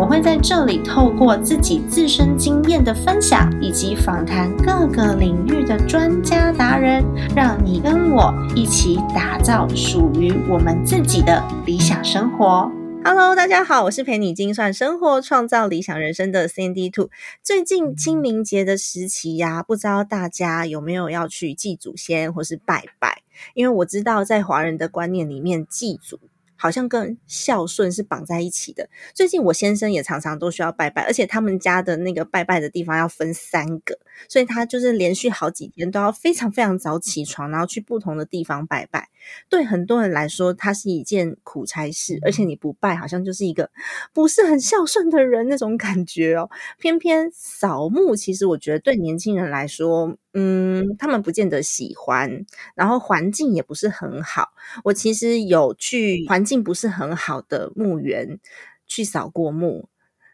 我会在这里透过自己自身经验的分享，以及访谈各个领域的专家达人，让你跟我一起打造属于我们自己的理想生活。Hello，大家好，我是陪你精算生活、创造理想人生的 Sandy Two。最近清明节的时期呀，不知道大家有没有要去祭祖先或是拜拜？因为我知道在华人的观念里面，祭祖。好像跟孝顺是绑在一起的。最近我先生也常常都需要拜拜，而且他们家的那个拜拜的地方要分三个，所以他就是连续好几天都要非常非常早起床，然后去不同的地方拜拜。对很多人来说，它是一件苦差事，而且你不拜，好像就是一个不是很孝顺的人那种感觉哦。偏偏扫墓，其实我觉得对年轻人来说，嗯，他们不见得喜欢，然后环境也不是很好。我其实有去环境不是很好的墓园去扫过墓。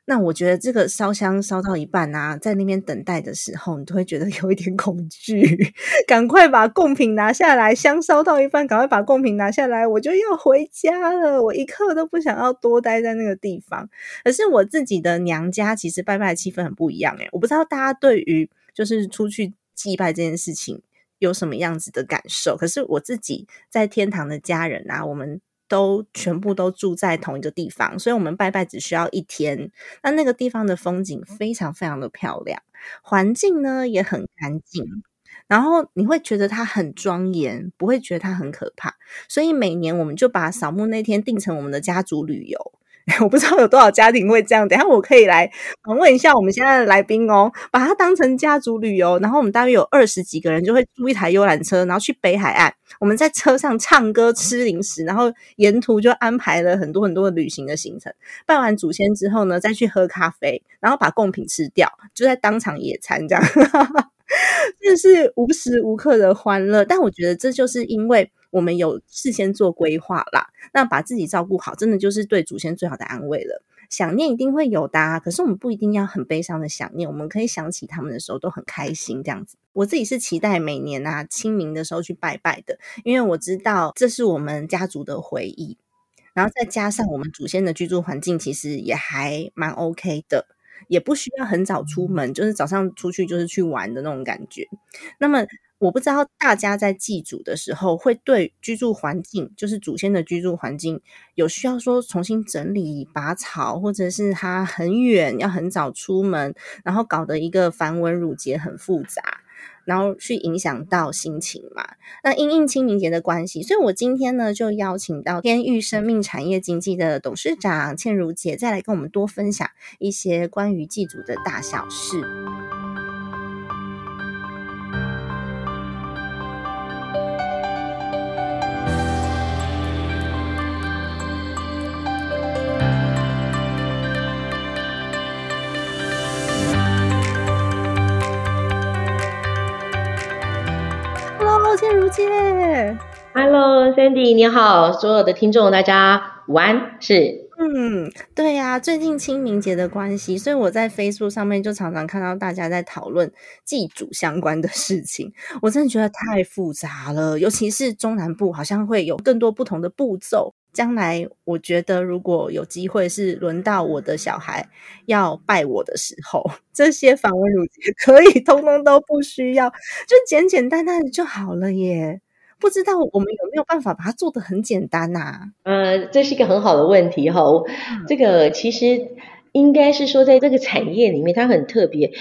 那我觉得这个烧香烧到一半啊，在那边等待的时候，你都会觉得有一点恐惧，赶快把贡品拿下来。香烧到一半，赶快把贡品拿下来，我就要回家了。我一刻都不想要多待在那个地方。可是我自己的娘家其实拜拜的气氛很不一样诶，我不知道大家对于就是出去祭拜这件事情有什么样子的感受。可是我自己在天堂的家人啊，我们。都全部都住在同一个地方，所以我们拜拜只需要一天。那那个地方的风景非常非常的漂亮，环境呢也很干净，然后你会觉得它很庄严，不会觉得它很可怕。所以每年我们就把扫墓那天定成我们的家族旅游。我不知道有多少家庭会这样，等下我可以来访问一下我们现在的来宾哦，把它当成家族旅游，然后我们大约有二十几个人，就会租一台游览车，然后去北海岸，我们在车上唱歌、吃零食，然后沿途就安排了很多很多的旅行的行程。拜完祖先之后呢，再去喝咖啡，然后把贡品吃掉，就在当场野餐，这样，这是无时无刻的欢乐。但我觉得这就是因为。我们有事先做规划啦，那把自己照顾好，真的就是对祖先最好的安慰了。想念一定会有的，可是我们不一定要很悲伤的想念，我们可以想起他们的时候都很开心这样子。我自己是期待每年啊清明的时候去拜拜的，因为我知道这是我们家族的回忆，然后再加上我们祖先的居住环境其实也还蛮 OK 的，也不需要很早出门，就是早上出去就是去玩的那种感觉。那么。我不知道大家在祭祖的时候，会对居住环境，就是祖先的居住环境，有需要说重新整理拔草，或者是他很远要很早出门，然后搞得一个繁文缛节很复杂，然后去影响到心情嘛？那因应清明节的关系，所以我今天呢就邀请到天域生命产业经济的董事长倩如姐，再来跟我们多分享一些关于祭祖的大小事。倩如见，Hello，Sandy，你好，所有的听众大家午安，是，嗯，对呀，最近清明节的关系，所以我在 Facebook 上面就常常看到大家在讨论祭祖相关的事情，我真的觉得太复杂了，尤其是中南部好像会有更多不同的步骤。将来我觉得，如果有机会是轮到我的小孩要拜我的时候，这些访问乳节可以通通都不需要，就简简单单的就好了耶。不知道我们有没有办法把它做得很简单呐？呃，这是一个很好的问题哈。这个其实应该是说，在这个产业里面，它很特别。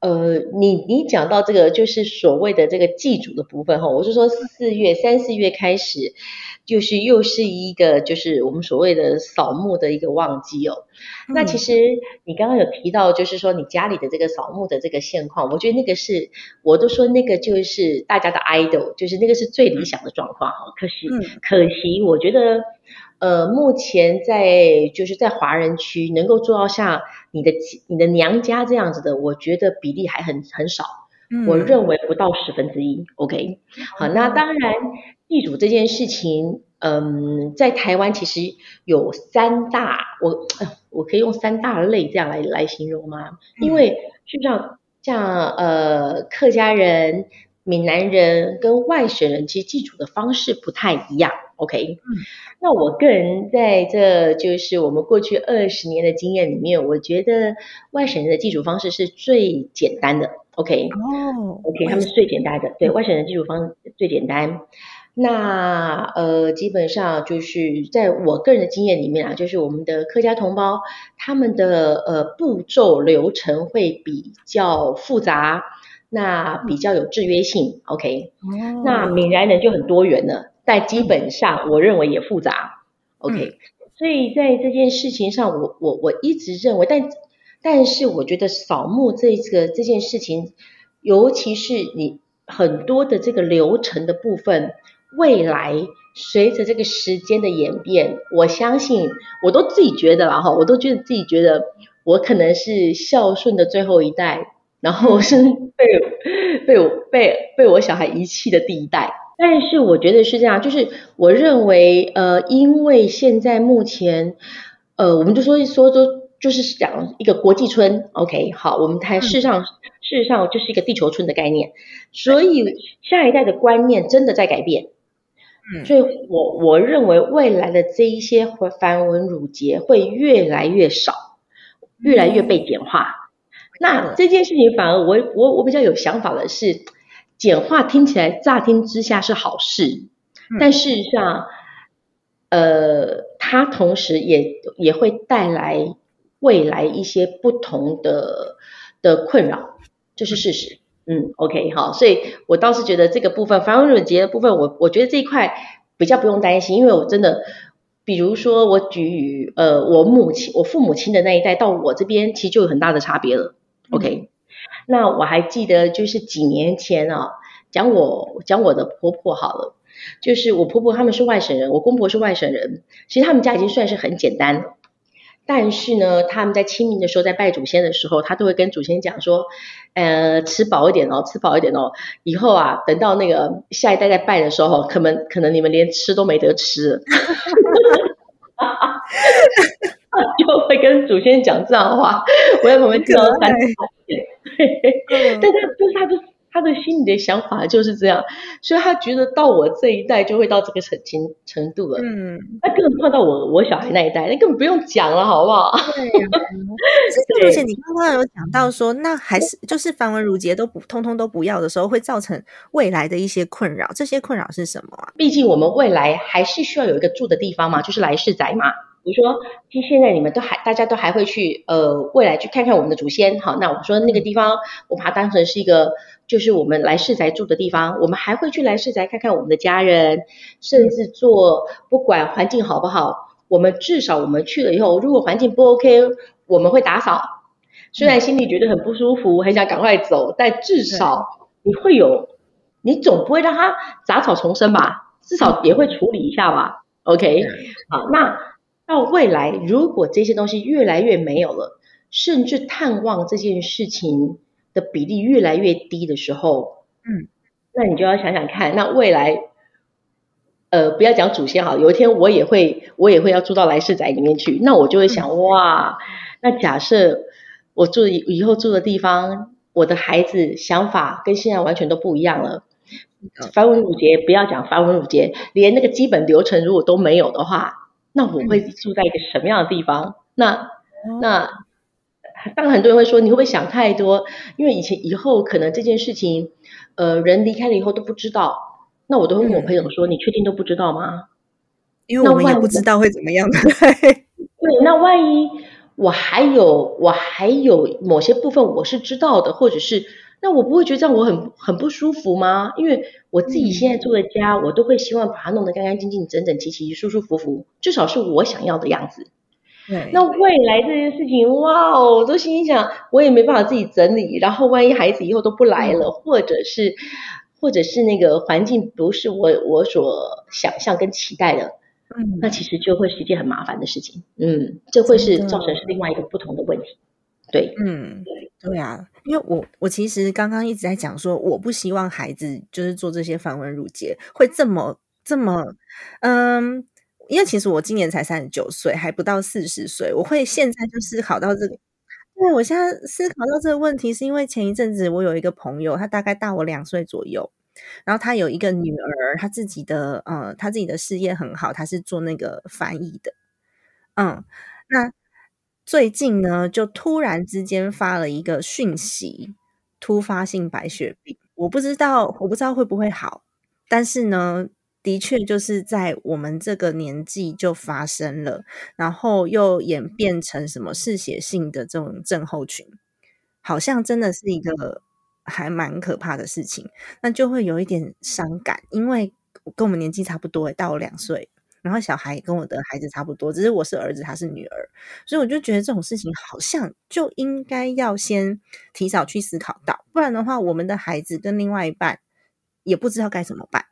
呃，你你讲到这个就是所谓的这个祭祖的部分哈，我是说四月三四月开始，就是又是一个就是我们所谓的扫墓的一个旺季哦。那其实你刚刚有提到，就是说你家里的这个扫墓的这个现况，我觉得那个是我都说那个就是大家的 idol，就是那个是最理想的状况哈。可惜可惜，我觉得。呃，目前在就是在华人区能够做到像你的你的娘家这样子的，我觉得比例还很很少。我认为不到十分之一。OK，好，那当然地主这件事情，嗯，在台湾其实有三大，我 我可以用三大类这样来来形容吗？因为事实上，像呃客家人、闽南人跟外省人，其实祭祖的方式不太一样。OK，嗯，那我个人在这就是我们过去二十年的经验里面，我觉得外省人的祭祖方式是最简单的。OK，哦，OK，他们是最简单的，对外省人技术方最简单。那呃，基本上就是在我个人的经验里面啊，就是我们的客家同胞，他们的呃步骤流程会比较复杂，那比较有制约性。OK，那闽南人就很多元了。但基本上，我认为也复杂，OK。所以在这件事情上，我我我一直认为，但但是我觉得扫墓这个这件事情，尤其是你很多的这个流程的部分，未来随着这个时间的演变，我相信我都自己觉得了哈，我都觉得自己觉得我可能是孝顺的最后一代，然后 是被被我被被我小孩遗弃的第一代。但是我觉得是这样，就是我认为，呃，因为现在目前，呃，我们就说说说，就是讲一个国际村，OK，好，我们谈事实上，事实上就是一个地球村的概念，所以下一代的观念真的在改变，嗯，所以我我认为未来的这一些繁文缛节会越来越少，越来越被简化。那这件事情反而我我我比较有想法的是。简化听起来乍听之下是好事，但事实上，呃，它同时也也会带来未来一些不同的的困扰，这是事实。嗯，OK，好，所以我倒是觉得这个部分繁文缛节的部分，我我觉得这一块比较不用担心，因为我真的，比如说我举呃我母亲我父母亲的那一代到我这边，其实就有很大的差别了。OK。那我还记得，就是几年前啊，讲我讲我的婆婆好了，就是我婆婆他们是外省人，我公婆是外省人，其实他们家已经算是很简单了。但是呢，他们在清明的时候，在拜祖先的时候，他都会跟祖先讲说，呃，吃饱一点哦，吃饱一点哦，以后啊，等到那个下一代在拜的时候，可能可能你们连吃都没得吃，就会跟祖先讲这样的话，我在旁边听到三次。但他就是他的他的心里的想法就是这样，所以他觉得到我这一代就会到这个程程程度了。嗯，那更碰到我我小孩那一代，那根本不用讲了，好不好？对，而且你刚刚有讲到说，那还是就是繁文缛节都不通通都不要的时候，会造成未来的一些困扰。这些困扰是什么啊？毕竟我们未来还是需要有一个住的地方嘛，就是来世宅嘛。比如说，其实现在你们都还，大家都还会去，呃，未来去看看我们的祖先。好，那我说那个地方，我把它当成是一个，就是我们来世宅住的地方。我们还会去来世宅看看我们的家人，甚至做不管环境好不好，我们至少我们去了以后，如果环境不 OK，我们会打扫。虽然心里觉得很不舒服，很想赶快走，但至少你会有，你总不会让它杂草丛生吧？至少也会处理一下吧？OK，好，那。到未来，如果这些东西越来越没有了，甚至探望这件事情的比例越来越低的时候，嗯，那你就要想想看，那未来，呃，不要讲祖先哈，有一天我也会，我也会要住到来世宅里面去，那我就会想，哇，那假设我住以后住的地方，我的孩子想法跟现在完全都不一样了，繁文缛节不要讲繁文缛节，连那个基本流程如果都没有的话。那我会住在一个什么样的地方？那那当然很多人会说你会不会想太多？因为以前以后可能这件事情，呃，人离开了以后都不知道。那我都会问我朋友说：“你确定都不知道吗？”因为我们也不知道会怎么样。对，那万一我还有我还有某些部分我是知道的，或者是。那我不会觉得这样我很很不舒服吗？因为我自己现在住的家，我都会希望把它弄得干干净净、整整齐齐、舒舒服服，至少是我想要的样子。对。那未来这件事情，哇哦，我都心里想，我也没办法自己整理。然后万一孩子以后都不来了，或者是或者是那个环境不是我我所想象跟期待的，嗯，那其实就会是一件很麻烦的事情。嗯，这会是造成是另外一个不同的问题。对，嗯，对啊，因为我我其实刚刚一直在讲说，我不希望孩子就是做这些繁文缛节会这么这么，嗯，因为其实我今年才三十九岁，还不到四十岁，我会现在就思考到这个。对，我现在思考到这个问题，是因为前一阵子我有一个朋友，他大概大我两岁左右，然后他有一个女儿，他自己的呃，他自己的事业很好，他是做那个翻译的，嗯，那最近呢，就突然之间发了一个讯息，突发性白血病，我不知道，我不知道会不会好，但是呢。的确，就是在我们这个年纪就发生了，然后又演变成什么嗜血性的这种症候群，好像真的是一个还蛮可怕的事情。那就会有一点伤感，因为跟我们年纪差不多，大我两岁，然后小孩跟我的孩子差不多，只是我是儿子，他是女儿，所以我就觉得这种事情好像就应该要先提早去思考到，不然的话，我们的孩子跟另外一半也不知道该怎么办。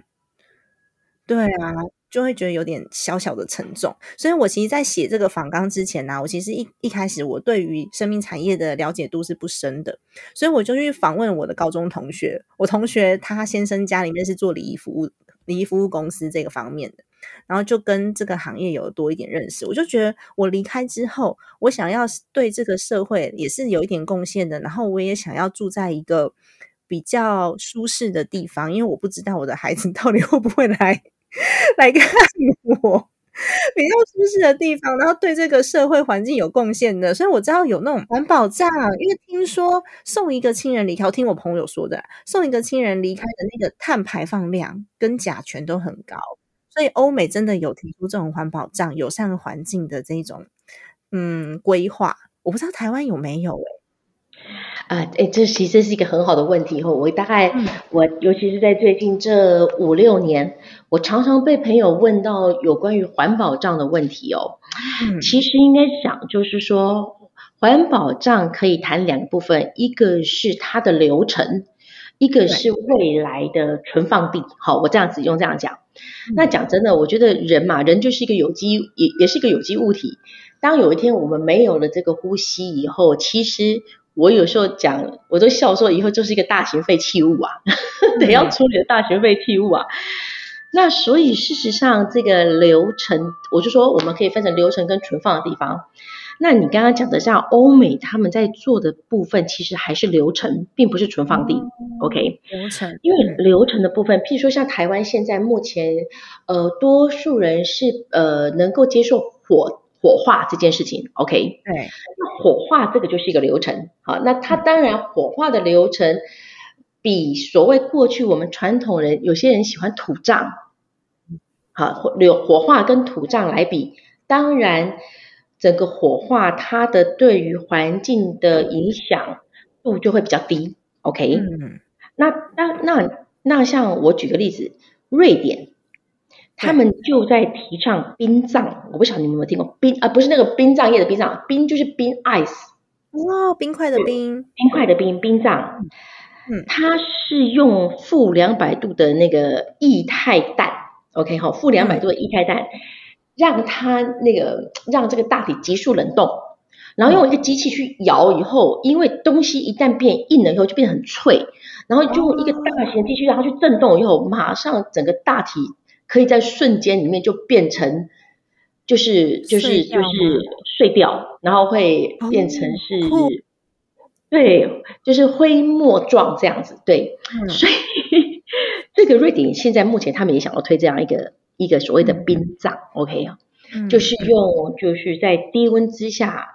对啊，就会觉得有点小小的沉重。所以我其实，在写这个访纲之前呢，我其实一一开始我对于生命产业的了解度是不深的，所以我就去访问我的高中同学。我同学他先生家里面是做礼仪服务、礼仪服务公司这个方面的，然后就跟这个行业有多一点认识。我就觉得我离开之后，我想要对这个社会也是有一点贡献的，然后我也想要住在一个比较舒适的地方，因为我不知道我的孩子 到底会不会来。来看我比较舒适的地方，然后对这个社会环境有贡献的，所以我知道有那种环保站，因为听说送一个亲人离开，我听我朋友说的，送一个亲人离开的那个碳排放量跟甲醛都很高，所以欧美真的有提出这种环保站、友善环境的这种嗯规划，我不知道台湾有没有哎。啊，哎，这其实是一个很好的问题。后我大概，我尤其是在最近这五六年，我常常被朋友问到有关于环保账的问题哦。嗯，其实应该想，就是说环保账可以谈两部分，一个是它的流程，一个是未来的存放地。好，我这样子用这样讲。那讲真的，我觉得人嘛，人就是一个有机，也也是一个有机物体。当有一天我们没有了这个呼吸以后，其实。我有时候讲，我都笑说，以后就是一个大型废弃物啊，得要处理的大型废弃物啊。那所以事实上，这个流程，我就说我们可以分成流程跟存放的地方。那你刚刚讲的像欧美他们在做的部分，其实还是流程，并不是存放地。OK，流程，因为流程的部分，譬如说像台湾现在目前，呃，多数人是呃能够接受火。火化这件事情，OK，对，那火化这个就是一个流程，好，那它当然火化的流程比所谓过去我们传统人有些人喜欢土葬，好，火流火化跟土葬来比，当然整个火化它的对于环境的影响度就会比较低，OK，嗯，那那那那像我举个例子，瑞典。他们就在提倡冰葬，我不晓得你们有没有听过冰啊？不是那个冰葬业的冰葬，冰就是冰 ice，哇，冰块的冰，冰块的冰，冰葬。嗯，它是用负两百度的那个液态氮，OK 好，负两百度的液态氮，让它那个让这个大体急速冷冻，然后用一个机器去摇以后，因为东西一旦变硬了以后就变得很脆，然后就用一个大型机器让它去震动以后，马上整个大体。可以在瞬间里面就变成，就是就是就是碎掉，然后会变成是，对，就是灰末状这样子，对，所以这个瑞典现在目前他们也想要推这样一个一个所谓的冰葬，OK 啊，就是用就是在低温之下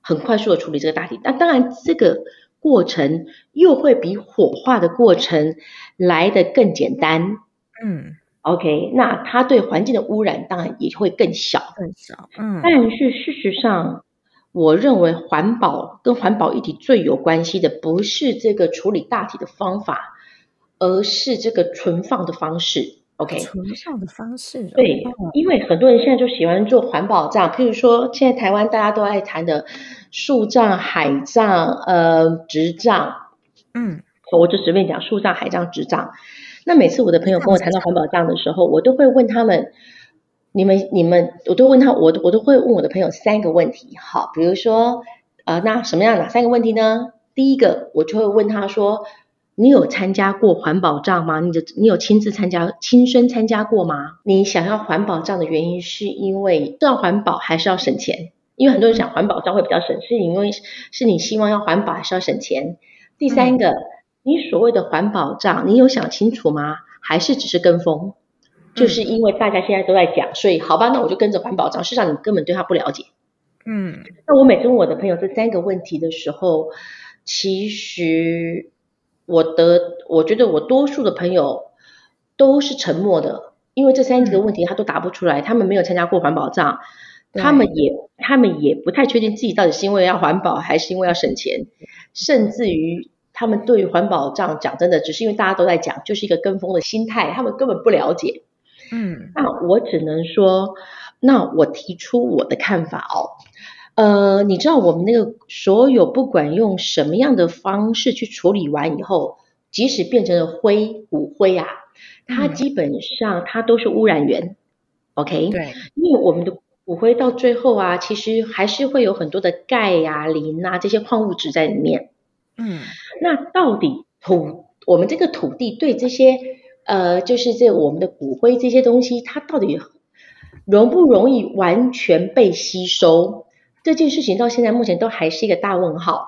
很快速的处理这个大体，那当然这个过程又会比火化的过程来的更简单，嗯。OK，那它对环境的污染当然也会更小，更小。嗯，但是事实上，我认为环保跟环保议题最有关系的不是这个处理大体的方法，而是这个存放的方式。OK，存放的方式。对，因为很多人现在就喜欢做环保账，譬如说现在台湾大家都爱谈的树葬、海葬、呃植葬。嗯，我就随便讲树葬、海葬、植葬。那每次我的朋友跟我谈到环保账的时候，我都会问他们，你们你们，我都问他，我我都会问我的朋友三个问题，好，比如说，呃，那什么样哪三个问题呢？第一个，我就会问他说，你有参加过环保账吗？你的你有亲自参加、亲身参加过吗？你想要环保账的原因是因为要环保还是要省钱？因为很多人想环保账会比较省，是因为是你希望要环保还是要省钱？第三个，你所谓的环保账，你有想清楚吗？还是只是跟风？就是因为大家现在都在讲，所以好吧，那我就跟着环保账。事实上，你根本对它不了解。嗯，那我每次问我的朋友这三个问题的时候，其实我的我觉得我多数的朋友都是沉默的，因为这三个问题他都答不出来，他们没有参加过环保账，他们也他们也不太确定自己到底是因为要环保还是因为要省钱，甚至于他们对于环保这样讲真的，只是因为大家都在讲，就是一个跟风的心态，他们根本不了解。嗯，那我只能说，那我提出我的看法哦。呃，你知道我们那个所有不管用什么样的方式去处理完以后，即使变成了灰骨灰啊，它基本上它都是污染源，OK？对，因为我们的骨灰到最后啊，其实还是会有很多的钙呀、磷啊这些矿物质在里面。嗯，那到底土我们这个土地对这些呃，就是这我们的骨灰这些东西，它到底容不容易完全被吸收？这件事情到现在目前都还是一个大问号。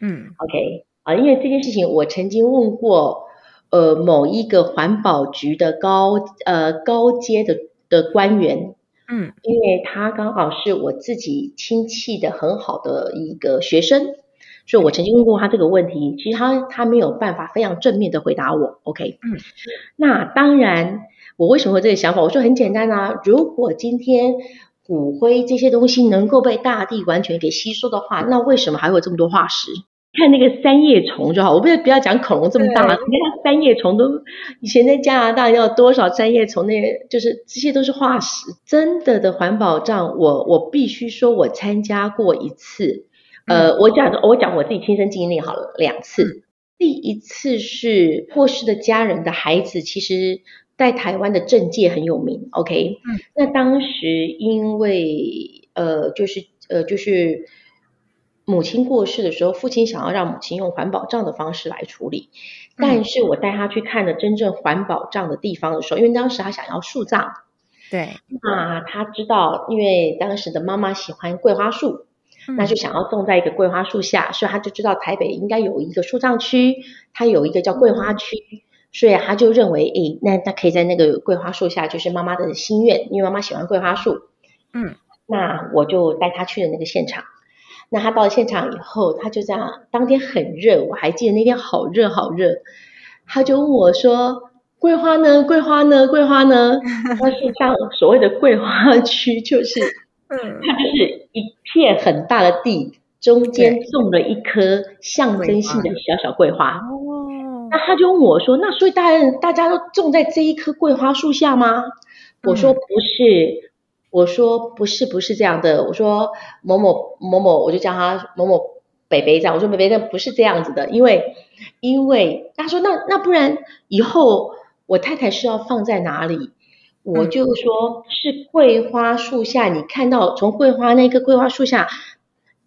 嗯，OK 啊，因为这件事情我曾经问过呃某一个环保局的高呃高阶的的官员，嗯因为他刚好是我自己亲戚的很好的一个学生，所以我曾经问过他这个问题，其实他他没有办法非常正面的回答我，OK，嗯，那当然我为什么会这个想法？我说很简单啊，如果今天骨灰这些东西能够被大地完全给吸收的话，那为什么还会有这么多化石？看那个三叶虫就好，我不要不要讲恐龙这么大，你看它三叶虫都以前在加拿大要多少三叶虫，那就是这些都是化石。真的的环保账，我我必须说，我参加过一次，呃，我讲我讲我自己亲身经历好了，两次。第一次是过世的家人的孩子，其实在台湾的政界很有名，OK，嗯，那当时因为呃，就是呃，就是母亲过世的时候，父亲想要让母亲用环保账的方式来处理，但是我带他去看了真正环保账的地方的时候，因为当时他想要树葬，对，那他知道，因为当时的妈妈喜欢桂花树，那就想要种在一个桂花树下，所以他就知道台北应该有一个树葬区，它有一个叫桂花区，所以他就认为，诶，那他可以在那个桂花树下，就是妈妈的心愿，因为妈妈喜欢桂花树。嗯，那我就带他去了那个现场。那他到了现场以后，他就这样，当天很热，我还记得那天好热好热，他就问我说：“桂花呢？桂花呢？桂花呢？”那是像所谓的桂花区，就是嗯它就是一片很大的地，中间种了一棵象征性的小小桂花。哦，那他就问我说：“那所以大家大家都种在这一棵桂花树下吗？”我说：“不是。”我说：“不是，不是这样的。”我说：“某某某某，我就叫他某某北北这样。”我说：“北北，那不是这样子的，因为因为他说那那不然以后我太太是要放在哪里？”我就说是桂花树下，你看到从桂花那棵桂花树下，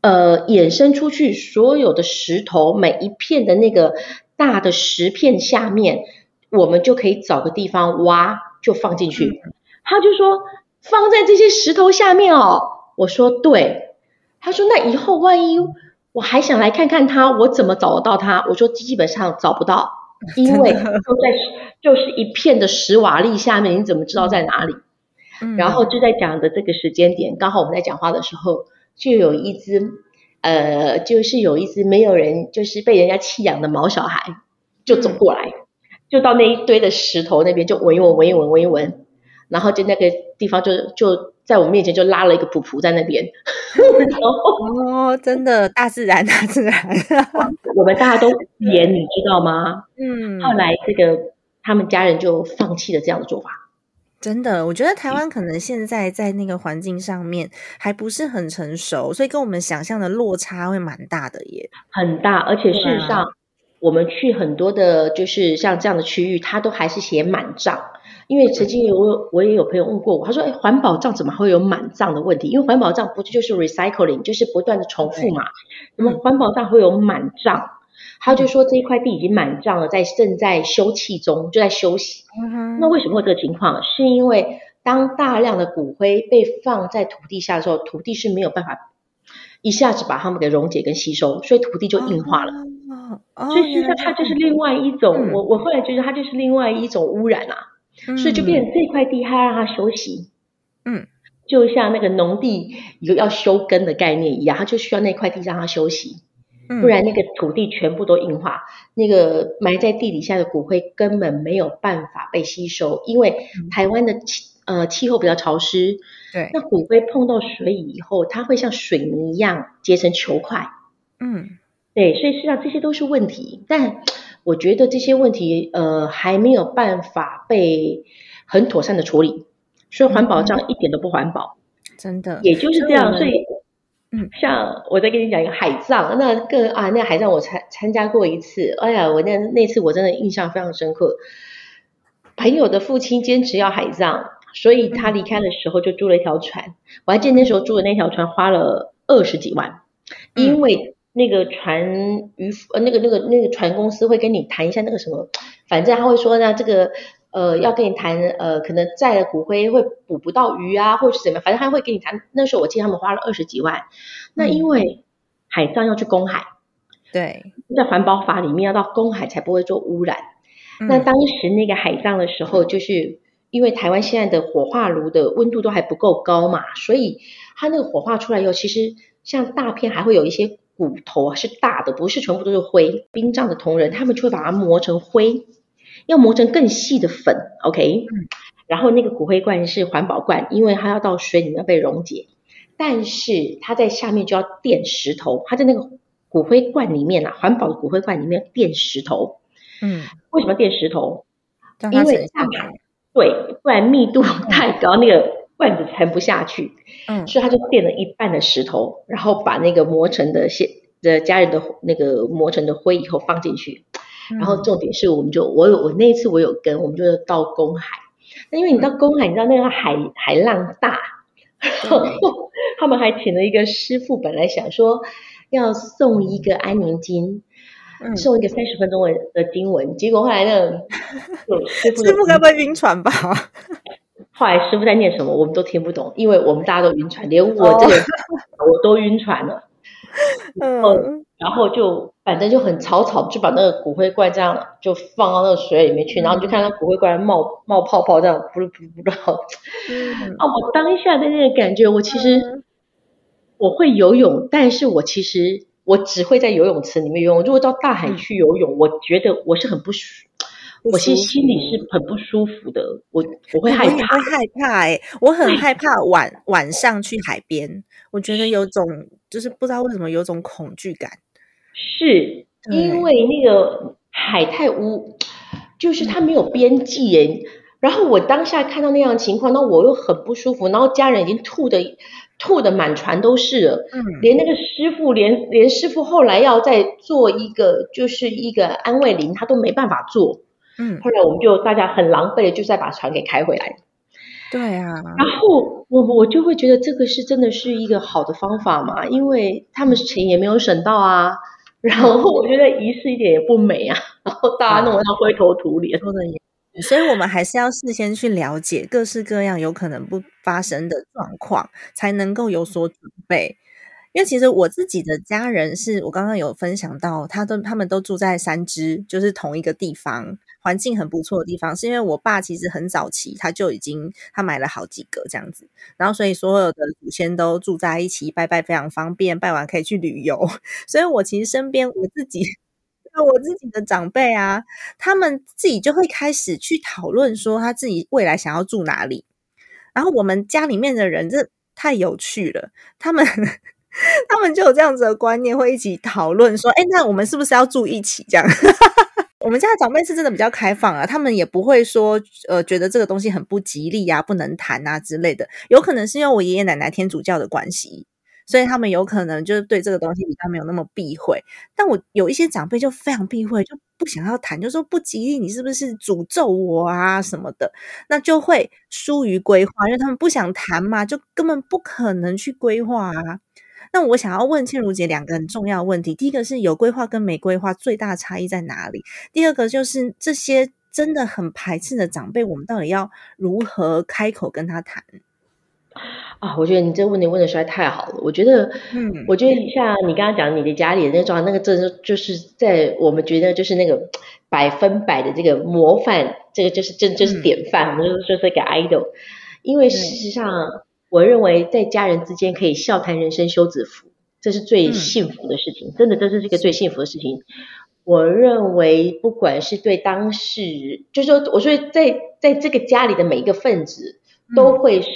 呃，衍生出去所有的石头，每一片的那个大的石片下面，我们就可以找个地方挖，就放进去。他就说放在这些石头下面哦。我说对。他说那以后万一我还想来看看他，我怎么找得到他？我说基本上找不到，因为都在就是一片的石瓦砾下面，你怎么知道在哪里？嗯？然后就在讲的这个时间点，刚好我们在讲话的时候，就有一只呃，就是有一只没有人就是被人家弃养的毛小孩，就走过来，就到那一堆的石头那边就闻一闻，闻一闻，闻一闻，然后就那个地方就就在我面前就拉了一个噗噗在那边，哦，真的大自然，大自然，我们大家都演，你知道吗？嗯，后来这个他们家人就放弃了这样的做法。真的，我觉得台湾可能现在在那个环境上面还不是很成熟，所以跟我们想象的落差会蛮大的耶。很大，而且事实上，我们去很多的，就是像这样的区域，它都还是写满账。因为曾经有我我也有朋友问过我，他说：“哎，环保账怎么会有满账的问题？因为环保账不就是 recycling，就是不断的重复嘛？那么环保账会有满账？”他就说这一块地已经满账了，在正在休憩中，就在休息。嗯那为什么会有这个情况？是因为当大量的骨灰被放在土地下的时候，土地是没有办法一下子把它们给溶解跟吸收，所以土地就硬化了。所以实际上它就是另外一种，嗯我我后来觉得它就是另外一种污染啊，所以就变成这块地它让它休息，嗯。就像那个农地有要休耕的概念一样，它就需要那块地让它休息，嗯。不然那个土地全部都硬化，那个埋在地底下的骨灰根本没有办法被吸收，因为台湾的气呃气候比较潮湿，对，那骨灰碰到水以后，它会像水泥一样结成球块。嗯。对，所以实际上这些都是问题，但我觉得这些问题呃还没有办法被很妥善的处理，所以环保账一点都不环保，真的，也就是这样。所以，嗯，像我再跟你讲一个海葬，那个啊，那个海葬我参参加过一次，哎呀，我那那次我真的印象非常深刻。朋友的父亲坚持要海葬，所以他离开的时候就租了一条船。我还记得那时候租的那条船花了二十几万，因为那个船渔夫呃那个那个那个船公司会跟你谈一下那个什么，反正他会说呢这个呃要跟你谈呃可能载了骨灰会捕不到鱼啊，或者是怎么样，反正他会跟你谈。那时候我记得他们花了二十几万，那因为海葬要去公海，对，在环保法里面要到公海才不会做污染。那嗯当时那个海葬的时候，就是因为台湾现在的火化炉的温度都还不够高嘛，所以它那个火化出来以后，其实像大片还会有一些骨头啊是大的，不是全部都是灰。殡葬的同仁他们就会把它磨成灰，要磨成更细的粉，OK？然后那个骨灰罐是环保罐，因为它要到水里面被溶解，但是它在下面就要垫石头，它在那个骨灰罐里面啊，环保的骨灰罐里面垫石头。嗯，为什么垫石头？因为沉下去，对，不然密度太高，那个罐子沉不下去，嗯所以他就垫了一半的石头，然后把那个磨成的些的家人的那个磨成的灰以后放进去，嗯然后重点是我们就我有我那一次我有跟我们就到公海，那因为你到公海，你知道那个海海浪大，然后 他们还请了一个师傅，本来想说要送一个安宁经。嗯送一个三十分钟的的经文，结果后来那个有师傅师傅该不会晕船吧？后来师傅在念什么，我们都听不懂，因为我们大家都晕船，连我这个、我都晕船了。嗯然后就反正就很草草，就把那个骨灰罐这样就放到那个水里面去，然后你就看到骨灰罐冒冒泡泡这样，不是不是不知道。嗯啊，我当下的那个感觉，我其实我会游泳，但是我其实我只会在游泳池里面游泳。如果到大海去游泳，我觉得我是很不舒，不我其实心里是很不舒服的，我我会哎害怕。我也会害怕哎、我很害怕晚晚上去海边，我觉得有种就是不知道为什么有种恐惧感。是因为那个海太污，就是它没有边际耶。然后我当下看到那样的情况，那我又很不舒服，然后家人已经吐的吐的满船都是了，嗯连那个师傅，连连师傅后来要再做一个就是一个安慰灵，他都没办法做。嗯，后来我们就大家很狼狈的就再把船给开回来。对啊，然后我我就会觉得这个是真的是一个好的方法嘛，因为他们钱也没有省到啊，然后我觉得仪式一点也不美啊，然后大家弄得像灰头土脸。说的也，所以我们还是要事先去了解各式各样有可能不发生的状况，才能够有所准备。因为其实我自己的家人是我刚刚有分享到，他都他们都住在三支，就是同一个地方，环境很不错的地方。是因为我爸其实很早期他就已经他买了好几个这样子，然后所以所有的祖先都住在一起，拜拜非常方便，拜完可以去旅游。所以我其实身边我自己。我自己的长辈啊，他们自己就会开始去讨论说他自己未来想要住哪里。然后我们家里面的人，这太有趣了，他们 他们就有这样子的观念，会一起讨论说，哎，那我们是不是要住一起这样？我们家的长辈是真的比较开放啊，他们也不会说，呃，觉得这个东西很不吉利啊，不能谈啊之类的。有可能是因为我爷爷奶奶天主教的关系，所以他们有可能就是对这个东西比较没有那么避讳。但我有一些长辈就非常避讳，就不想要谈，就说不吉利，你是不是诅咒我啊什么的？那就会疏于规划，因为他们不想谈嘛，就根本不可能去规划啊。那我想要问倩如姐两个很重要的问题，第一个是有规划跟没规划最大的差异在哪里？第二个就是这些真的很排斥的长辈，我们到底要如何开口跟他谈？啊，我觉得你这个问题问的实在太好了。我觉得，嗯我觉得像你刚刚讲你的家里的那个状态，那个真的就是在我们觉得就是那个百分百的这个模范，这个就是真就是嗯典范，我们就是就是一个 idol。因为事实上，我认为在家人之间可以笑谈人生、休止符，这是最嗯幸福的事情，真的，这是一个最幸福的事情。我认为，不管是对当事，就是说，我说在在这个家里的每一个分子，都会是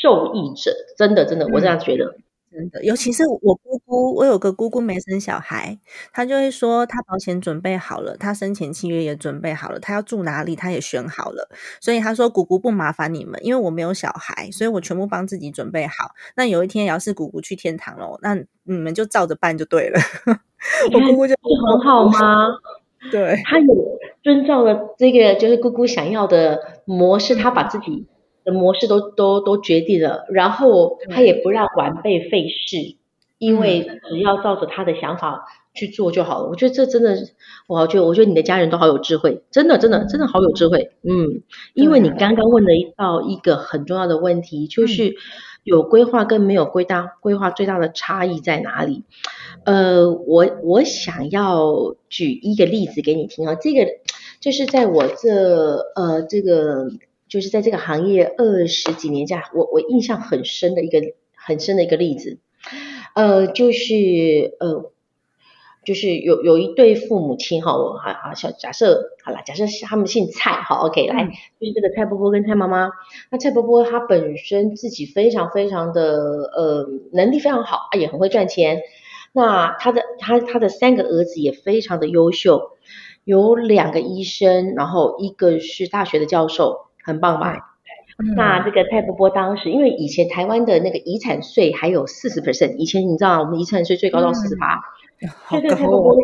受益者，真的，真的，我这样觉得。真的，尤其是我姑姑，我有个姑姑没生小孩，她就会说她保险准备好了，她生前契约也准备好了，她要住哪里她也选好了，所以她说姑姑不麻烦你们，因为我没有小孩，所以我全部帮自己准备好。那有一天要是姑姑去天堂了，那你们就照着办就对了。我姑姑就不是很好吗？对，她有遵照了这个就是姑姑想要的模式，她把自己的模式都都都决定了，然后他也不让晚辈费事，因为只要照着他的想法去做就好了。我觉得这真的是，我觉得我觉得你的家人都好有智慧，真的真的真的好有智慧。嗯，因为你刚刚问了一到一个很重要的问题，就是有规划跟没有规大规划最大的差异在哪里？呃，我我想要举一个例子给你听啊，这个就是在我这呃这个就是在这个行业二十几年下，我我印象很深的一个很深的一个例子，呃，就是呃。就是有有一对父母亲哈，我好好假假设好了，假设是他们姓蔡，好，OK，来，就是这个蔡伯伯跟蔡妈妈。那蔡伯伯他本身自己非常非常的呃能力非常好，啊也很会赚钱。那他的他他的三个儿子也非常的优秀，有两个医生，然后一个是大学的教授，很棒吧？那这个蔡伯伯当时，因为以前台湾的那个遗产税还有四十 percent，以前你知道我们遗产税最高到四十八，所以这个蔡伯伯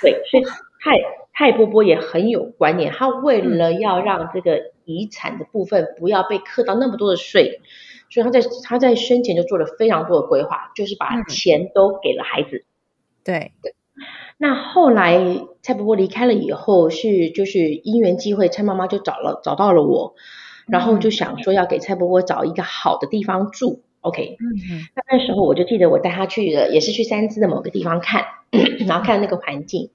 对，所以蔡蔡伯伯也很有观念，他为了要让这个遗产的部分不要被课到那么多的税，所以他在他在生前就做了非常多的规划，就是把钱都给了孩子。对。对。那后来蔡伯伯离开了以后，是就是因缘机会，蔡妈妈就找了找到了我。然后就想说要给蔡伯伯找一个好的地方住，OK。嗯那那时候我就记得我带他去了，也是去三芝的某个地方看，然后看那个环境。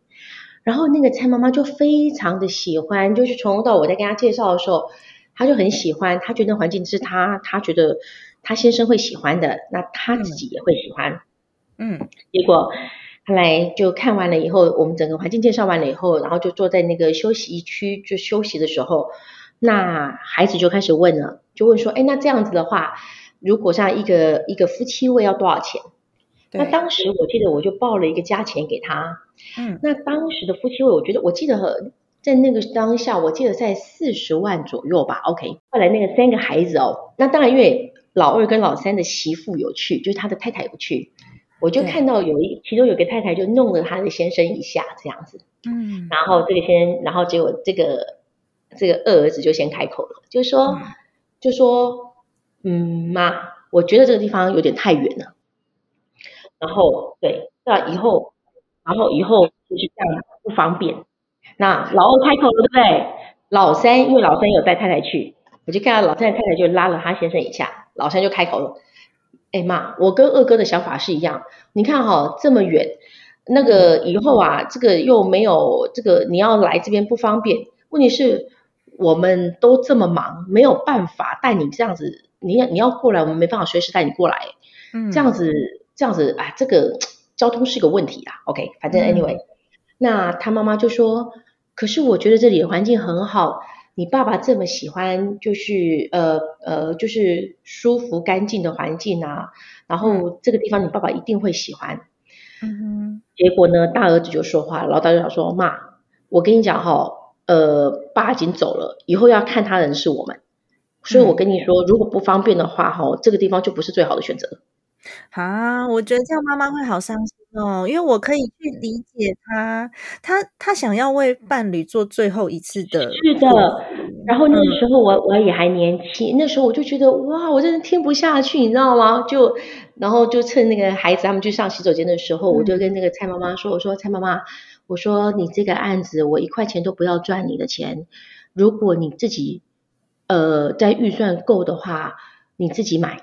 然后那个蔡妈妈就非常的喜欢，就是从头到尾在跟他介绍的时候，他就很喜欢，他觉得环境是他他觉得他先生会喜欢的，那他自己也会喜欢。嗯，结果后来就看完了以后，我们整个环境介绍完了以后，然后就坐在那个休息区就休息的时候。那孩子就开始问了，就问说：“哎，那这样子的话，如果像一个一个夫妻位要多少钱？”那当时我记得我就报了一个价钱给他。嗯，那当时的夫妻位，我觉得我记得在那个当下，我记得在四十万左右吧。OK，后来那个三个孩子哦，那当然因为老二跟老三的媳妇有去，就是他的太太有去，我就看到有一其中有个太太就弄了她的先生一下这样子。嗯，然后这个先，然后结果这个。这个二儿子就先开口了，就说，嗯、就说，嗯，妈，我觉得这个地方有点太远了。然后，对，那以后，然后以后就是这样不方便。那老二开口了，对不对？老三，因为老三有带太太去，我就看到老三的太太就拉了他先生一下，老三就开口了，哎妈，我跟二哥的想法是一样，你看哈、哦，这么远，那个以后啊，这个又没有这个你要来这边不方便，问题是。我们都这么忙，没有办法带你这样子。你要你要过来，我们没办法随时带你过来。嗯，这样子这样子啊，这个交通是个问题啊。OK，反正 anyway，、嗯、那他妈妈就说：“可是我觉得这里的环境很好，你爸爸这么喜欢，就是呃呃，就是舒服干净的环境啊。然后这个地方你爸爸一定会喜欢。”嗯哼。结果呢，大儿子就说话，老大就想说：“妈，我跟你讲哈。”呃，爸已经走了，以后要看他的人是我们，所以我跟你说，如果不方便的话，哈、哦，这个地方就不是最好的选择。啊，我觉得这样妈妈会好伤心哦，因为我可以去理解他，他他想要为伴侣做最后一次的，是的，然后那个时候我我也还年轻，那时候我就觉得哇，我真的听不下去，你知道吗？就然后就趁那个孩子他们去上洗手间的时候，我就跟那个蔡妈妈说：“我说蔡妈妈，我说你这个案子我一块钱都不要赚你的钱，如果你自己呃在预算够的话，你自己买。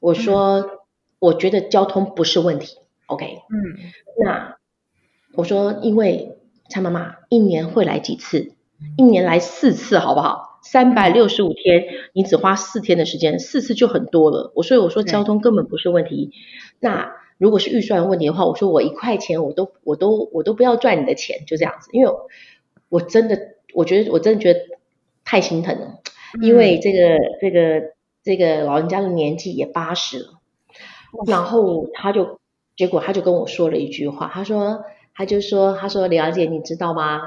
我说我觉得交通不是问题，OK，嗯那我说因为蔡妈妈一年会来几次？一年来四次，好不好？三百六十五天，你只花四天的时间，四次就很多了。我所以我说交通根本不是问题。那如果是预算问题的话，我说我一块钱我都我都我都不要赚你的钱，就这样子。因为我真的我觉得我真的觉得太心疼了，因为这个这个这个老人家的年纪也八十了，然后他就结果他就跟我说了一句话，他说他就说他说李小姐你知道吗？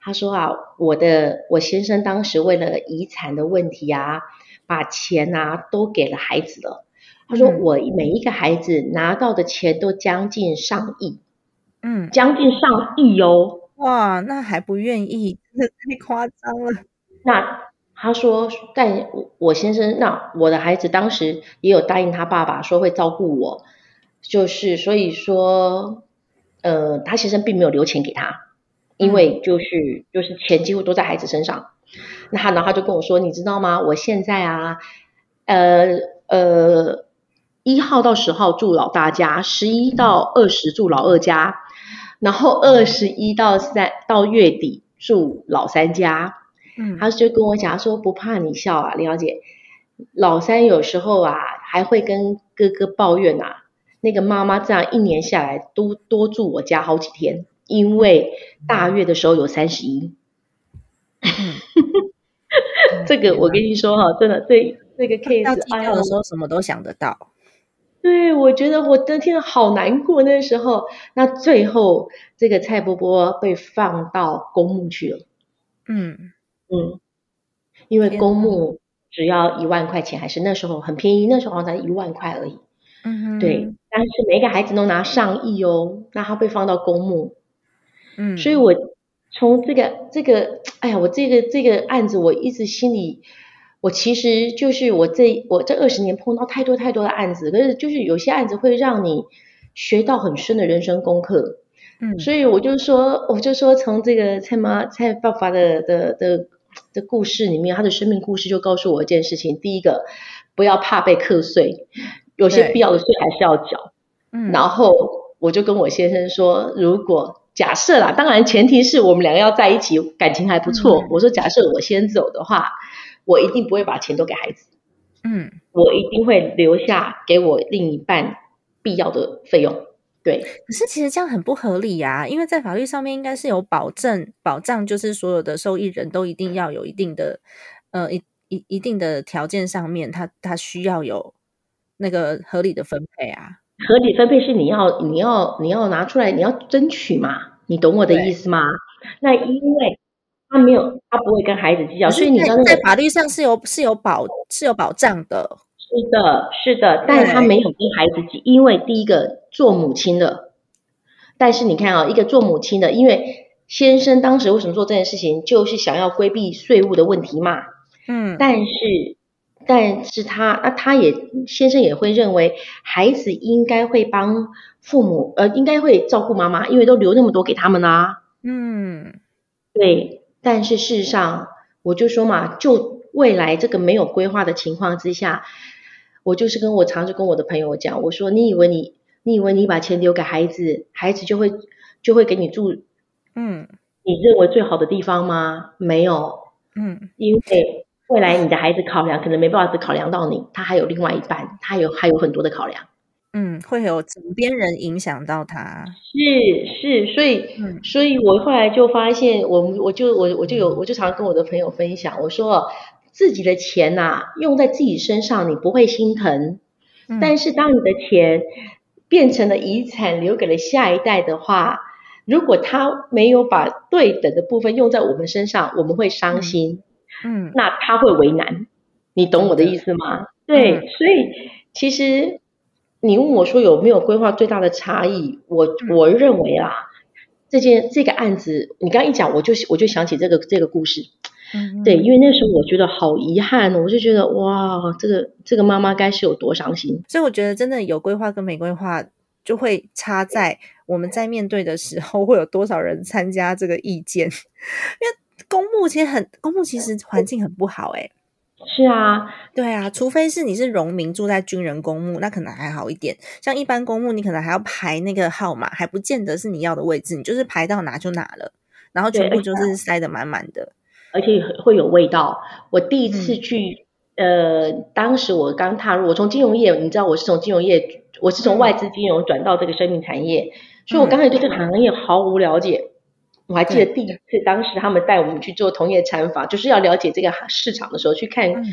他说啊，我的我先生当时为了遗产的问题啊，把钱啊都给了孩子了。他说嗯我每一个孩子拿到的钱都将近上亿，嗯，将近上亿哦。哇，那还不愿意，真的太夸张了。那他说，但我我先生，那我的孩子当时也有答应他爸爸说会照顾我，就是所以说，呃，他先生并没有留钱给他，因为就是就是钱几乎都在孩子身上。那他然后他就跟我说，你知道吗？我现在啊，呃呃，一号到十号住老大家，十一到二十住老二家，然后二十一到三到月底住老三家。嗯他就跟我讲他说不怕你笑啊，林小姐，老三有时候啊还会跟哥哥抱怨啊，那个妈妈这样一年下来都多住我家好几天，因为大月的时候有三十一。这个我跟你说哈，真的这这个 case，计哎呀的时候什么都想得到。对，我觉得我真的听了好难过。那时候，那最后这个蔡波波被放到公墓去了。嗯嗯，因为公墓只要一万块钱，还是那时候很便宜，那时候好像才一万块而已。嗯，对，但是每个孩子都拿上亿哦，那他被放到公墓，嗯，所以我从这个这个，哎呀，我这个这个案子，我一直心里，我其实就是我这我这二十年碰到太多太多的案子，可是就是有些案子会让你学到很深的人生功课。嗯所以我就说，我就说从这个蔡妈蔡爸爸的的的的故事里面，他的生命故事就告诉我一件事情：第一个，不要怕被课税，有些必要的税还是要缴。嗯，然后我就跟我先生说，如果假设啦，当然前提是我们两个要在一起，感情还不错。嗯我说，假设我先走的话，我一定不会把钱都给孩子，嗯，我一定会留下给我另一半必要的费用。对，可是其实这样很不合理呀、因为在法律上面应该是有保证保障，就是所有的受益人都一定要有一定的呃一一一定的条件上面，他他需要有那个合理的分配啊。合理分配是你要你要你要拿出来，你要争取嘛，你懂我的意思吗？那因为他没有，他不会跟孩子计较，所以你知道那个在法律上是有是有保是有保障的。是的，是的，但他没有跟孩子计，因为第一个做母亲的，但是你看啊、一个做母亲的，因为先生当时为什么做这件事情，就是想要规避税务的问题嘛。嗯，但是，但是他那他也先生也会认为孩子应该会帮父母，呃，应该会照顾妈妈，因为都留那么多给他们啦、嗯对，但是事实上，我就说嘛，就未来这个没有规划的情况之下，我就是跟我常常跟我的朋友讲，我说你以为你你以为你把钱留给孩子，孩子就会就会给你住嗯你认为最好的地方吗？没有，嗯因为未来你的孩子考量可能没办法只考量到你，他还有另外一半，他有还有很多的考量。嗯，会有枕边人影响到他。是是，所以、嗯。所以我后来就发现，我们我就我我就有我就常跟我的朋友分享，我说自己的钱呐、用在自己身上，你不会心疼，嗯。但是当你的钱变成了遗产，留给了下一代的话，如果他没有把对等的部分用在我们身上，我们会伤心，嗯那他会为难，你懂我的意思吗？对，嗯所以其实你问我说有没有规划最大的差异，我我认为啊，这件这个案子，你刚刚一讲，我就我就想起这个这个故事。嗯对，因为那时候我觉得好遗憾哦，我就觉得哇，这个这个妈妈该是有多伤心。所以我觉得真的有规划跟没规划，就会差在我们在面对的时候会有多少人参加这个意见。因 为公墓其实很公墓其实环境很不好诶、是啊，对啊，除非是你是农民住在军人公墓，那可能还好一点。像一般公墓，你可能还要排那个号码，还不见得是你要的位置，你就是排到哪就哪了，然后全部就是塞得满满的。而且会有味道。我第一次去，呃，当时我刚踏入，我从金融业，你知道我是从金融业，我是从外资金融转到这个生命产业，所以我刚开始对这个行业毫无了解。我还记得第一次，当时他们带我们去做同业参访，就是要了解这个市场的时候，去看嗯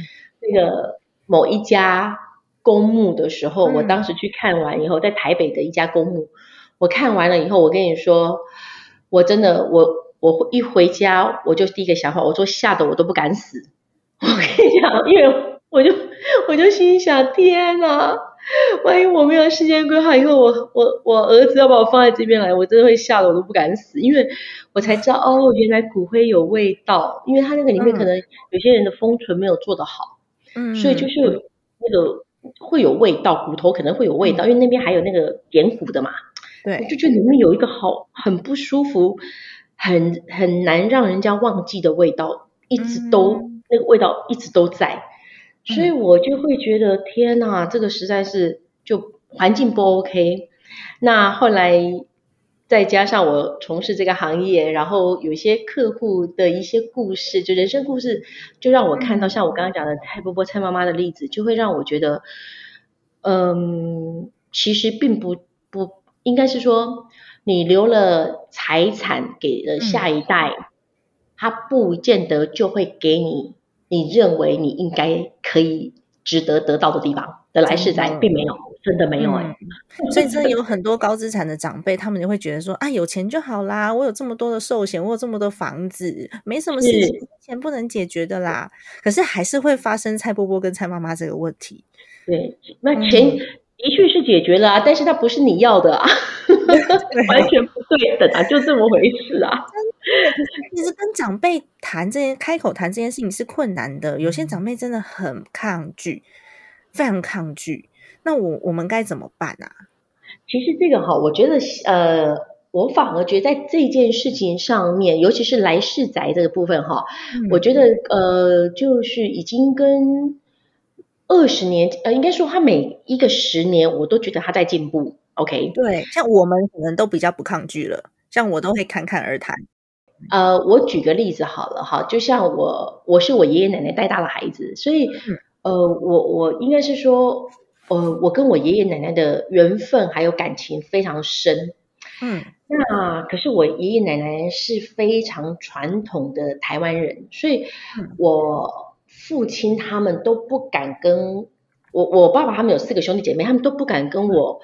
那个某一家公墓的时候，我嗯当时去看完以后，在台北的一家公墓，我看完了以后，我跟你说，我真的我我一回家，我就第一个想法，我说吓得我都不敢死。我跟你讲，因为我就我就心想，天哪！万一我没有时间规划，以后我我我儿子要把我放在这边来，我真的会吓得我都不敢死，因为我才知道哦，原来骨灰有味道，因为它那个里面嗯。可能有些人的封存没有做得好，嗯，所以就是那个会有味道，骨头可能会有味道，因为那边还有那个点骨的嘛，我对，就觉得里面有一个好很不舒服，很很难让人家忘记的味道，一直都、嗯。那个味道一直都在，所以我就会觉得天哪，这个实在是就环境不 OK。那后来再加上我从事这个行业，然后有一些客户的一些故事，就人生故事，就让我看到像我刚刚讲的蔡伯伯、蔡妈妈的例子，就会让我觉得，嗯，其实并不不应该是说，你留了财产给了下一代，他不见得就会给你你认为你应该可以值得得到的地方的来世仔真的，并没有，真的没有哎、嗯所以真的有很多高资产的长辈，他们就会觉得说啊，有钱就好啦，我有这么多的寿险，我有这么多房子，没什么事是情钱不能解决的啦。可是还是会发生蔡波波跟蔡妈妈这个问题。对，那钱嗯的确是解决了啊，但是它不是你要的啊，完全不对等啊，就这么回事啊。其实跟长辈谈这件开口谈这件事情是困难的，有些长辈真的很抗拒，非常抗拒。那我我们该怎么办啊？其实这个哈，我觉得呃，我反而觉得在这件事情上面，尤其是来世宅这个部分哈，嗯我觉得呃，就是已经跟二十年，呃，应该说他每一个十年，我都觉得他在进步。OK，对，像我们可能都比较不抗拒了，像我都会侃侃而谈。呃，我举个例子好了哈，就像我，我是我爷爷奶奶带大的孩子，所以呃，我我应该是说，呃，我跟我爷爷奶奶的缘分还有感情非常深。嗯那可是我爷爷奶奶是非常传统的台湾人，所以嗯我父亲他们都不敢跟我，我爸爸他们有四个兄弟姐妹，他们都不敢跟我，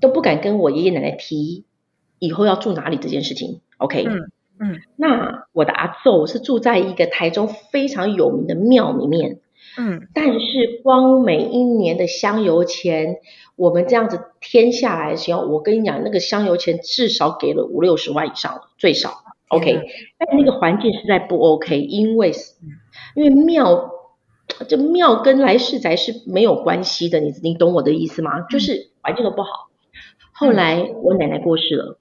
都不敢跟我爷爷奶奶提以后要住哪里这件事情。OK，嗯嗯那我的阿昼是住在一个台中非常有名的庙里面，嗯但是光每一年的香油钱，我们这样子添下来的时候，我跟你讲，那个香油钱至少给了五六十万以上，最少。OK，但那个环境实在不 OK，因为嗯因为庙，这庙跟来世宅是没有关系的，你你懂我的意思吗？就是环境都不好。后来我奶奶过世了，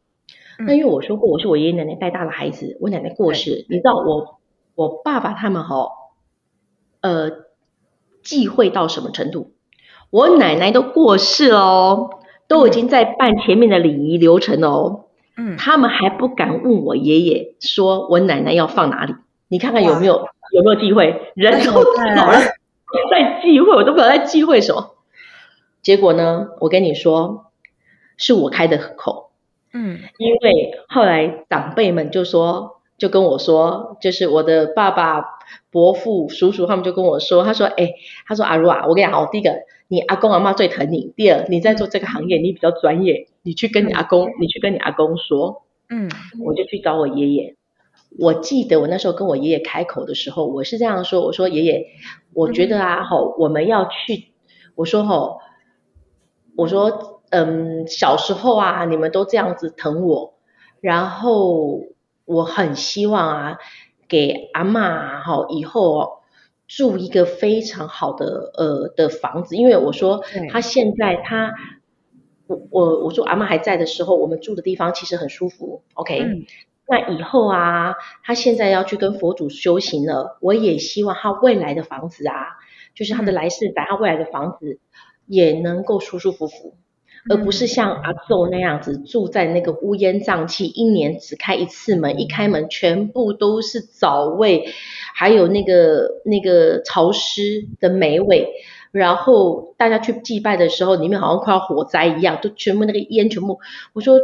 嗯。那因为我说过我是我爷爷奶奶带大的孩子，我奶奶过世，你知道我我爸爸他们哈，呃，忌讳到什么程度？我奶奶都过世了哦，都已经在办前面的礼仪流程了哦，嗯，他们还不敢问我爷爷说我奶奶要放哪里，你看看有没有有没有忌讳？人都了在。忌讳，我都不知道在忌讳什么。结果呢，我跟你说，是我开的口，嗯。因为后来长辈们就说，就跟我说，就是我的爸爸、伯父、叔叔他们就跟我说，他说，哎，他说阿如啊，我跟你讲，哦，第一个，你阿公阿妈最疼你；第二，你在做这个行业，你比较专业，你去跟你阿公，你去跟你阿公说，嗯。我就去找我爷爷。我记得我那时候跟我爷爷开口的时候，我是这样说：“我说爷爷，我觉得啊，吼，我们要去，我说吼，我说，嗯，小时候啊，你们都这样子疼我，然后我很希望啊，给阿妈哈以后哦住一个非常好的呃的房子，因为我说对。她现在他。我我我说阿妈还在的时候，我们住的地方其实很舒服，OK、嗯那以后啊，他现在要去跟佛祖修行了，我也希望他未来的房子啊，就是他的嗯来世仔，他未来的房子也能够舒舒服服，而不是像阿昼那样子住在那个乌烟瘴气，一年只开一次门，一开门全部都是藻味，还有那个那个潮湿的霉味。然后大家去祭拜的时候，里面好像快要火灾一样，都全部那个烟全部。我说，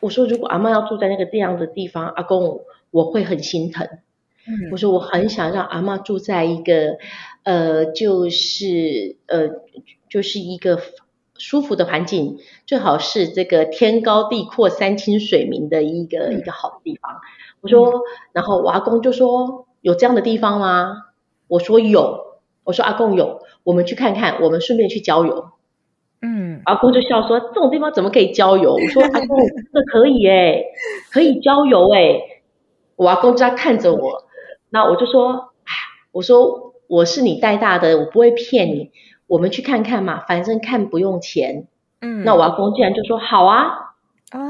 我说如果阿嬷要住在那个这样的地方，阿公我会很心疼。嗯我说我很想让阿嬷住在一个呃，就是呃，就是一个舒服的环境，最好是这个天高地阔、山清水明的一个、嗯一个好的地方。我说，然后我阿公就说有这样的地方吗？我说有，我说阿公有，我们去看看，我们顺便去郊游。嗯阿公就笑说：“这种地方怎么可以郊游？”我说：“阿公，这个可以诶，可以郊游哎。”我阿公就在看着我，那我就说：“哎，我说我是你带大的，我不会骗你，我们去看看嘛，反正看不用钱。嗯，那我阿公竟然就说：“好啊。啊，”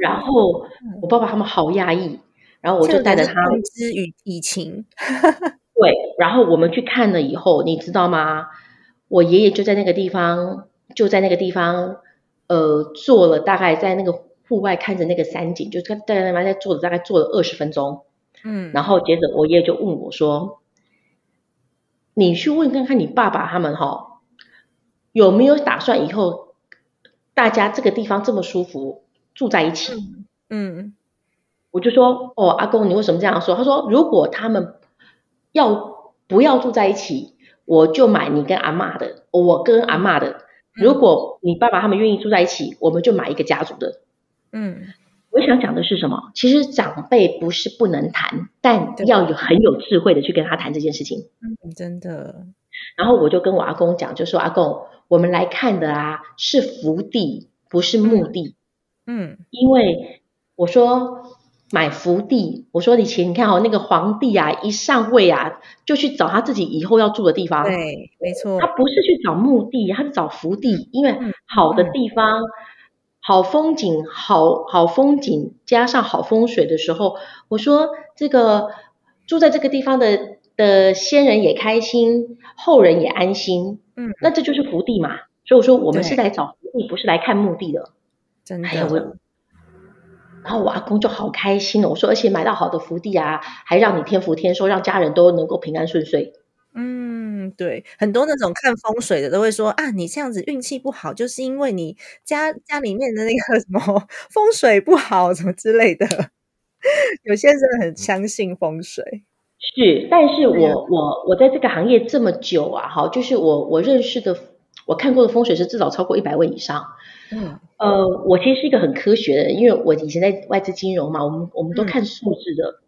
然后我爸爸他们好压抑，然后我就带着他们之与以情，对，然后我们去看了以后，你知道吗？我爷爷就在那个地方，就在那个地方，呃，坐了大概在那个户外看着那个山景，就在在那边在坐着，大概坐了二十分钟。嗯，然后接着我爷爷就问我说：“你去问看看你爸爸他们哈，有没有打算以后大家这个地方这么舒服住在一起？”嗯我就说，哦，阿公，你为什么这样说？他说，如果他们要不要住在一起，我就买你跟阿嬷的，我跟阿嬷的。如果你爸爸他们愿意住在一起，我们就买一个家族的。嗯我想讲的是什么？其实长辈不是不能谈，但要有很有智慧的去跟他谈这件事情。嗯，真的，然后我就跟我阿公讲，就说阿公，我们来看的啊是福地，不是墓地。嗯因为我说买福地，我说以前你看哦，那个皇帝啊，一上位啊，就去找他自己以后要住的地方。对，没错。他，不是去找墓地，他是找福地，因为嗯。好的地方、好风景、好好风景加上好风水的时候，我说这个住在这个地方的的先人也开心，后人也安心，嗯，那这就是福地嘛。所以我说我们是来找福地，不是来看墓地的。真哎呀，的，我，然后我阿公就好开心哦。我说，而且买到好的福地啊，还让你天福天寿，让家人都能够平安顺遂。嗯，对，很多那种看风水的都会说啊，你这样子运气不好，就是因为你家家里面的那个什么风水不好，什么之类的。有些人真的很相信风水，是，但是我我我在这个行业这么久啊，哈，就是我我认识的，我看过的风水师至少超过一百位以上。嗯。呃，我其实是一个很科学的人，因为我以前在外资金融嘛，我们我们都嗯。看数字的。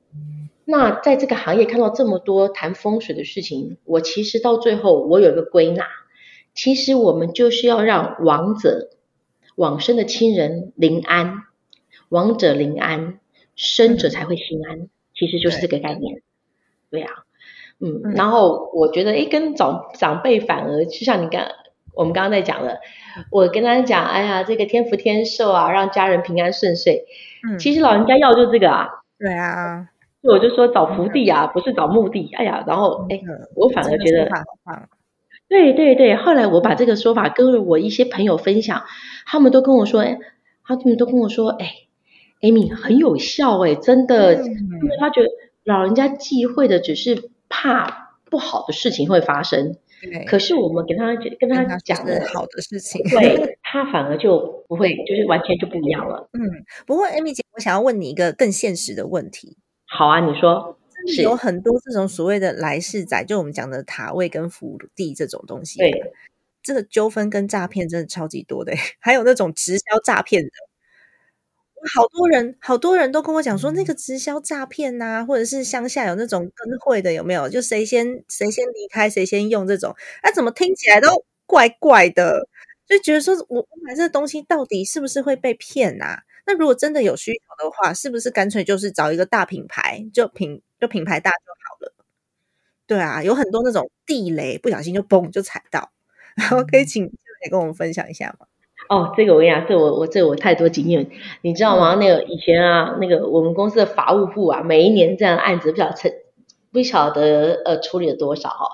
那在这个行业看到这么多谈风水的事情，我其实到最后我有一个归纳，其实我们就是要让亡者往生的亲人临安，亡者临安，生者才会心安，其实就是这个概念。对啊，嗯，嗯。然后我觉得，诶，跟长长辈反而就像你刚我们刚刚在讲了，我跟他讲，哎呀，这个天福天寿啊，让家人平安顺遂。嗯，其实老人家要的就是这个啊，对啊，所以我就说找福地啊，不是找墓地。哎呀，然后哎我反而这个觉得对对对，后来我把这个说法跟我一些朋友分享，他们都跟我说，哎，他们都跟我说，哎，Amy 很有效哎，真的，嗯因为他觉得老人家忌讳的只是怕不好的事情会发生，对，可是我们跟他跟他讲的，好的事情，对他反而就不会，就是完全就不一样了。嗯，不过 Amy 姐，我想要问你一个更现实的问题，好啊，你说是有很多这种所谓的来世仔，就我们讲的塔位跟福地这种东西，对，这个纠纷跟诈骗真的超级多的欸，还有那种直销诈骗的。好多人，好多人都跟我讲说，那个直销诈骗呐，或者是乡下有那种跟会的，有没有？就谁先谁先离开，谁先用这种，啊，怎么听起来都怪怪的？就觉得说我我买这个东西到底是不是会被骗啊？那如果真的有需求的话，是不是干脆就是找一个大品牌，就品就品牌大就好了？对啊，有很多那种地雷，不小心就嘣就踩到，然后可以请也跟我们分享一下吗？哦，这个我跟你讲，这我我这我太多经验，你知道吗？那个以前啊，那个我们公司的法务部啊，每一年这样案子不晓得成不晓得呃处理了多少哈。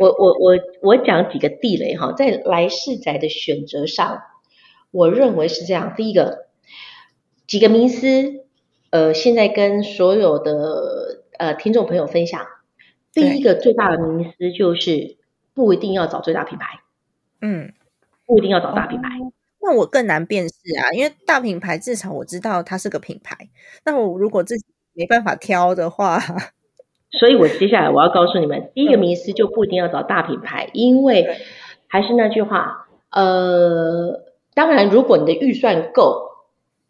我我我我讲几个地雷哈，在来世宅的选择上，我认为是这样。第一个，几个迷思，呃，现在跟所有的呃听众朋友分享。第一个最大的迷思就是不一定要找最大品牌，嗯，不一定要找大品牌。那我更难辨识啊，因为大品牌至少我知道它是个品牌。那我如果自己没办法挑的话，所以我接下来我要告诉你们，第一个迷思就不一定要找大品牌，因为还是那句话，呃，当然如果你的预算够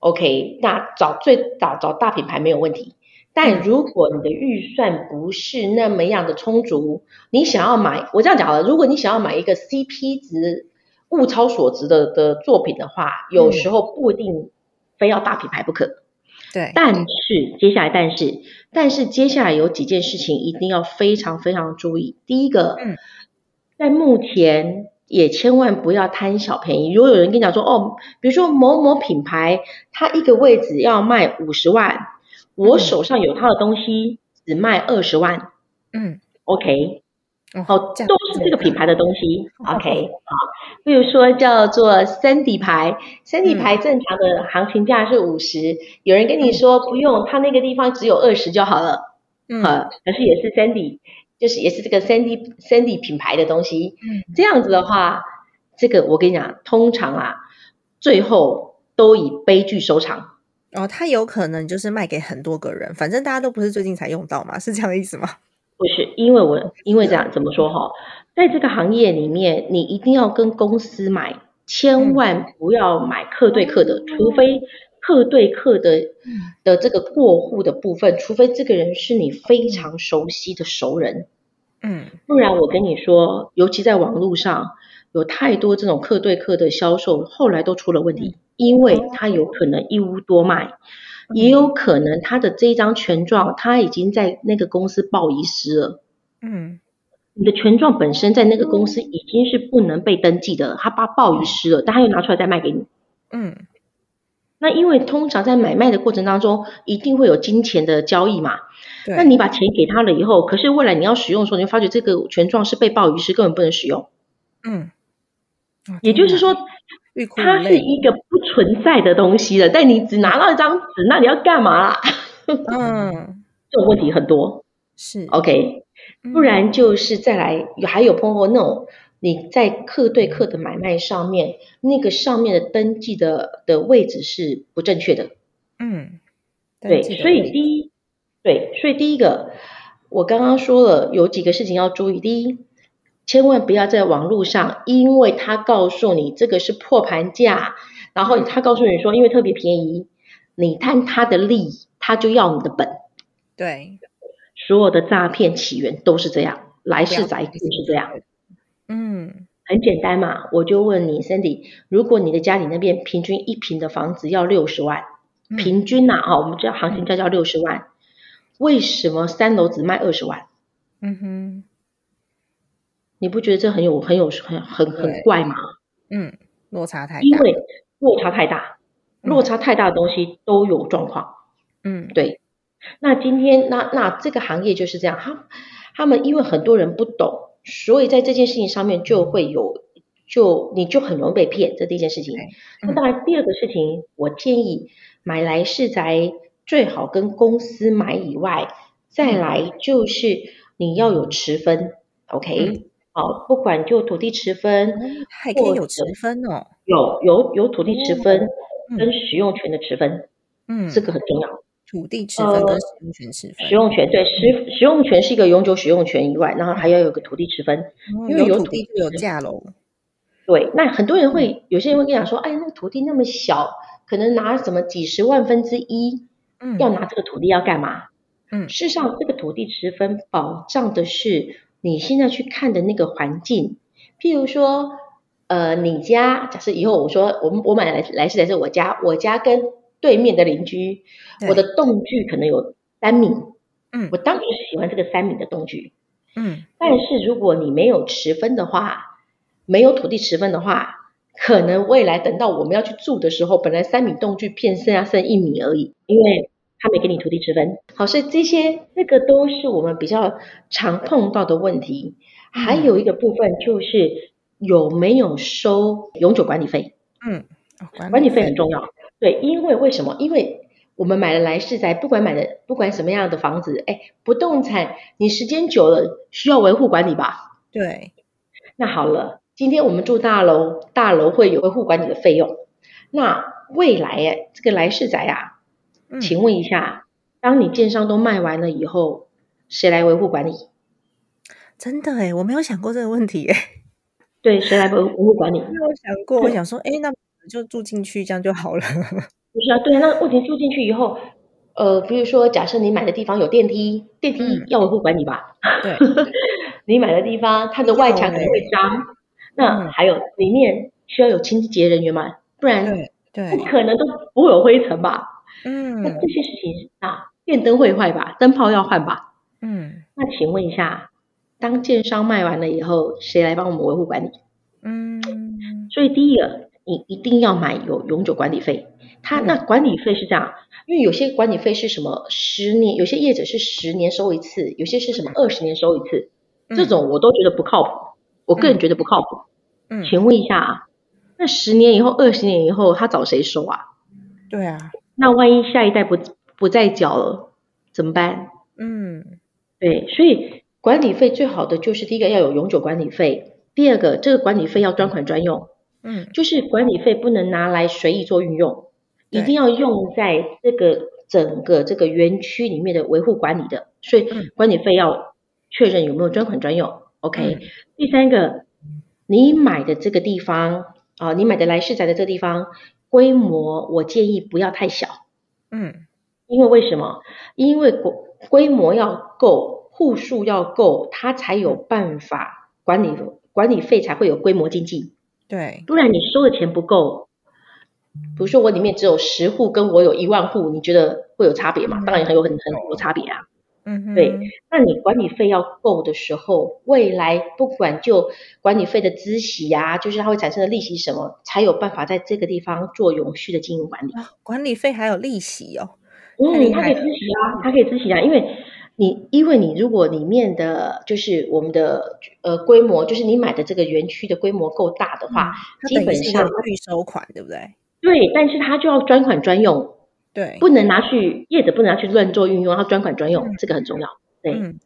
，OK，那找最找找大品牌没有问题。但如果你的预算不是那么样的充足，你想要买，我这样讲了，如果你想要买一个 CP 值。物超所值的的作品的话，有时候不一定非要大品牌不可。对，但是接下来，但是，但是接下来有几件事情一定要非常非常注意。第一个，在目前也千万不要贪小便宜。如果有人跟你讲说，哦，比如说某某品牌，它一个位置要卖五十万，我手上有它的东西只卖二十万。嗯，OK。哦，都是这个品牌的东西，OK，好，比如说叫做 Sandy 牌，Sandy 牌正常的行情价是五十，有人跟你说不用，他那个地方只有二十就好了，嗯，可是也是 Sandy，就是也是这个 Sandy Sandy 品牌的东西，嗯，这样子的话，这个我跟你讲，通常啊，最后都以悲剧收场。哦，他有可能就是卖给很多个人，反正大家都不是最近才用到嘛，是这样的意思吗？不是，因为我因为这样怎么说哈，在这个行业里面，你一定要跟公司买，千万不要买客对客的，除非客对客的的这个过户的部分，除非这个人是你非常熟悉的熟人，嗯，不然我跟你说，尤其在网络上有太多这种客对客的销售，后来都出了问题，因为他有可能一屋多卖。也有可能他的这一张权状，他已经在那个公司报遗失了。嗯，你的权状本身在那个公司已经是不能被登记的，他把报遗失了，但他又拿出来再卖给你。嗯，那因为通常在买卖的过程当中，一定会有金钱的交易嘛。那你把钱给他了以后，可是未来你要使用的时候，你会发觉这个权状是被报遗失，根本不能使用。嗯，也就是说。它是一个不存在的东西了，但你只拿到一张纸，那你要干嘛？嗯，这种问题很多，是 OK，不然就是再来，还有碰过那种你在客对客的买卖上面，那个上面的登记的的位置是不正确的。嗯，对，所以第一，对，所以第一个，我刚刚说了有几个事情要注意，第一。千万不要在网络上，因为他告诉你这个是破盘价，然后他告诉你说因为特别便宜，你贪他的利，他就要你的本。对，所有的诈骗起源都是这样，来世宅就是这样。嗯，很简单嘛，我就问你，Cindy，如果你的家里那边平均一平的房子要六十万，平均呐，啊，我们这行情价叫六十万，为什么三楼只卖二十万？嗯哼。你不觉得这很有很有很很很怪吗？嗯，落差太大。因为落差太大，落差太大的东西都有状况。嗯，对。那今天那那这个行业就是这样，他他们因为很多人不懂，所以在这件事情上面就会有就你就很容易被骗，这第一件事情。那当然第二个事情，我建议买来是在最好跟公司买以外，再来就是你要有持分，OK。好，不管就土地持分，还可以有持分哦。有有有土地持分跟使用权的持分，嗯，这个很重要。土地持分跟使用权持分，使用权对使使用权是一个永久使用权以外，然后还要有个土地持分，因为有土地就有价喽。对，那很多人会有些人会跟你讲说，哎，那个土地那么小，可能拿什么几十万分之一，嗯，要拿这个土地要干嘛？嗯，事实上，这个土地持分保障的是。你现在去看的那个环境，譬如说，呃，你家假设以后我说我们我买来来是来是我家，我家跟对面的邻居，我的栋距可能有三米，嗯。我当然是喜欢这个三米的栋距。嗯。但是如果你没有持分的话，没有土地持分的话，可能未来等到我们要去住的时候，本来三米栋距变剩下剩一米而已，因为他没给你土地之分。好，所以这些这个都是我们比较常碰到的问题。还有一个部分就是有没有收永久管理费，嗯，哦管理费很重要。对，因为为什么？因为我们买了来世宅，不管买的不管什么样的房子，哎，不动产你时间久了需要维护管理吧？对，那好了，今天我们住大楼，大楼会有维护管理的费用。那未来哎，这个来世宅啊，嗯请问一下，当你建商都卖完了以后，谁来维护管理？真的诶，我没有想过这个问题诶，对，谁来维维护管理？没有想过，我想说，哎，那就住进去这样就好了。不是啊，对啊，那问题住进去以后，呃，比如说，假设你买的地方有电梯，电梯嗯要维护管理吧？对，你买的地方，它的外墙可能会脏，那嗯还有里面需要有清洁人员嘛？不然不，可能都不会有灰尘吧？那嗯这些事情啊，电灯会坏吧？灯泡要换吧？嗯那请问一下，当建商卖完了以后，谁来帮我们维护管理？嗯所以第一个，你一定要买有永久管理费。它嗯那管理费是这样，因为有些管理费是什么十年，有些业者是十年收一次，有些是什么二十年收一次，这种我都觉得不靠谱。我个人觉得不靠谱。嗯，请问一下啊，那十年以后、二十年以后，他找谁收啊？对啊，那万一下一代不不再缴了，怎么办？嗯。对，所以管理费最好的就是第一个要有永久管理费，第二个这个管理费要专款专用，嗯。就是管理费不能拿来随意做运用，一定要用在这个整个这个园区里面的维护管理的，所以嗯。管理费要确认有没有专款专用。OK，、嗯。第三个，你买的这个地方啊，你买的来世宅的这个地方规模，我建议不要太小。嗯因为为什么？因为规规模要够，户数要够，它才有办法管理管理费才会有规模经济。对，不然你收的钱不够，比如说我里面只有十户，跟我有一万户，你觉得会有差别吗？当然很有很很有差别啊。嗯对，那你管理费要够的时候，未来不管就管理费的孳息呀、就是它会产生的利息什么，才有办法在这个地方做永续的经营管理。管理费还有利息哦。嗯，它可以孳息啊，它可以孳息啊，因为你因为你如果里面的就是我们的呃规模，就是你买的这个园区的规模够大的话，基本上预收款，对不对？对，但是它就要专款专用，对，不能拿去业者不能拿去乱做运用，它专款专用，嗯这个很重要。对，嗯，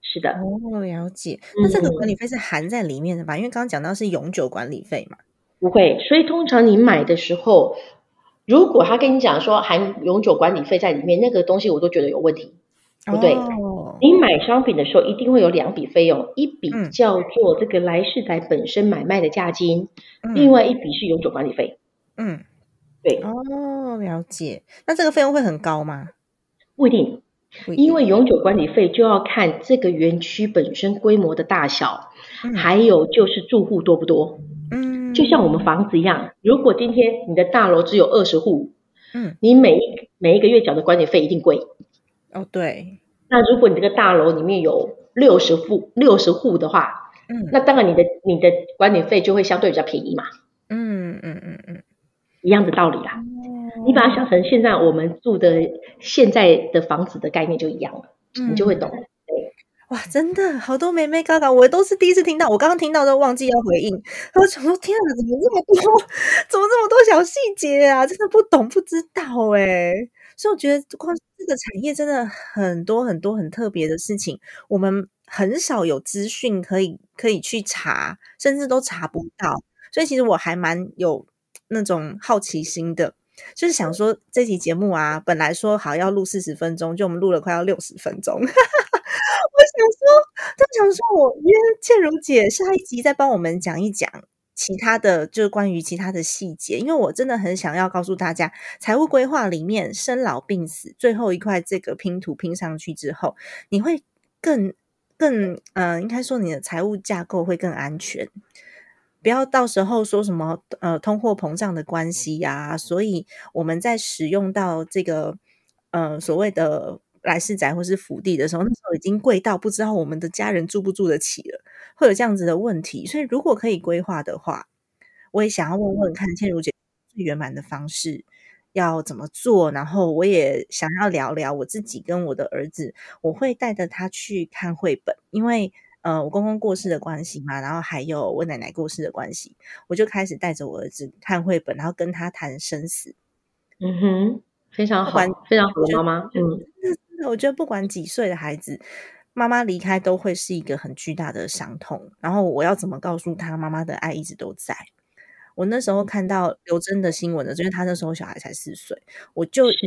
是的，哦，了解。那这个嗯管理费是含在里面的吧？因为刚刚讲到是永久管理费嘛。不会。所以通常你买的时候，如果他跟你讲说含永久管理费在里面，那个东西我都觉得有问题。不对哦，你买商品的时候一定会有两笔费用，一笔嗯叫做这个来世宅本身买卖的价金，嗯另外一笔是永久管理费。嗯，对，哦，了解。那这个费用会很高吗？不一定，一定因为永久管理费就要看这个园区本身规模的大小，嗯还有就是住户多不多。嗯，就像我们房子一样，如果今天你的大楼只有二十户，嗯你每一每一个月缴的管理费一定贵。哦对，那如果你这个大楼里面有六十户六十户的话，嗯那当然你的你的管理费就会相对比较便宜嘛，嗯嗯嗯嗯，一样的道理啦。哦。你把它想成现在我们住的现在的房子的概念就一样了，你就会懂。哇，真的好多妹妹嘎嘎，我都是第一次听到，我刚刚听到都忘记要回应，我想说天啊，怎么这么多，怎么这么多小细节啊，真的不懂不知道哎，所以我觉得光这个产业真的很多很多很特别的事情，我们很少有资讯可以可以去查，甚至都查不到，所以其实我还蛮有那种好奇心的。就是想说这期节目啊，本来说好要录四十分钟，就我们录了快要六十分钟。我想说，就想说我约倩茹姐下一集再帮我们讲一讲其他的，就是关于其他的细节，因为我真的很想要告诉大家，财务规划里面生老病死最后一块这个拼图拼上去之后，你会更更嗯、呃，应该说你的财务架构会更安全。不要到时候说什么呃通货膨胀的关系呀、所以我们在使用到这个呃所谓的来世宅或是福地的时候，那时候已经贵到不知道我们的家人住不住得起了，会有这样子的问题。所以如果可以规划的话，我也想要问问看倩如姐最圆满的方式要怎么做，然后我也想要聊聊我自己跟我的儿子，我会带着他去看绘本，因为呃我公公过世的关系嘛，然后还有我奶奶过世的关系，我就开始带着我儿子看绘本，然后跟他谈生死。嗯哼，非常好，非常好的妈妈，嗯，我觉得不管几岁的孩子，妈妈离开都会是一个很巨大的伤痛。然后我要怎么告诉他，妈妈的爱一直都在。我那时候看到刘真的新闻的，因为他那时候小孩才四岁，我就是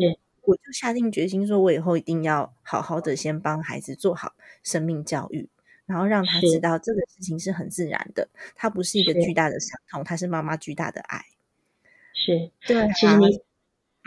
我就下定决心说，我以后一定要好好的先帮孩子做好生命教育，然后让他知道这个事情是很自然的，它不是一个巨大的伤痛，它是妈妈巨大的爱。是。对其实你，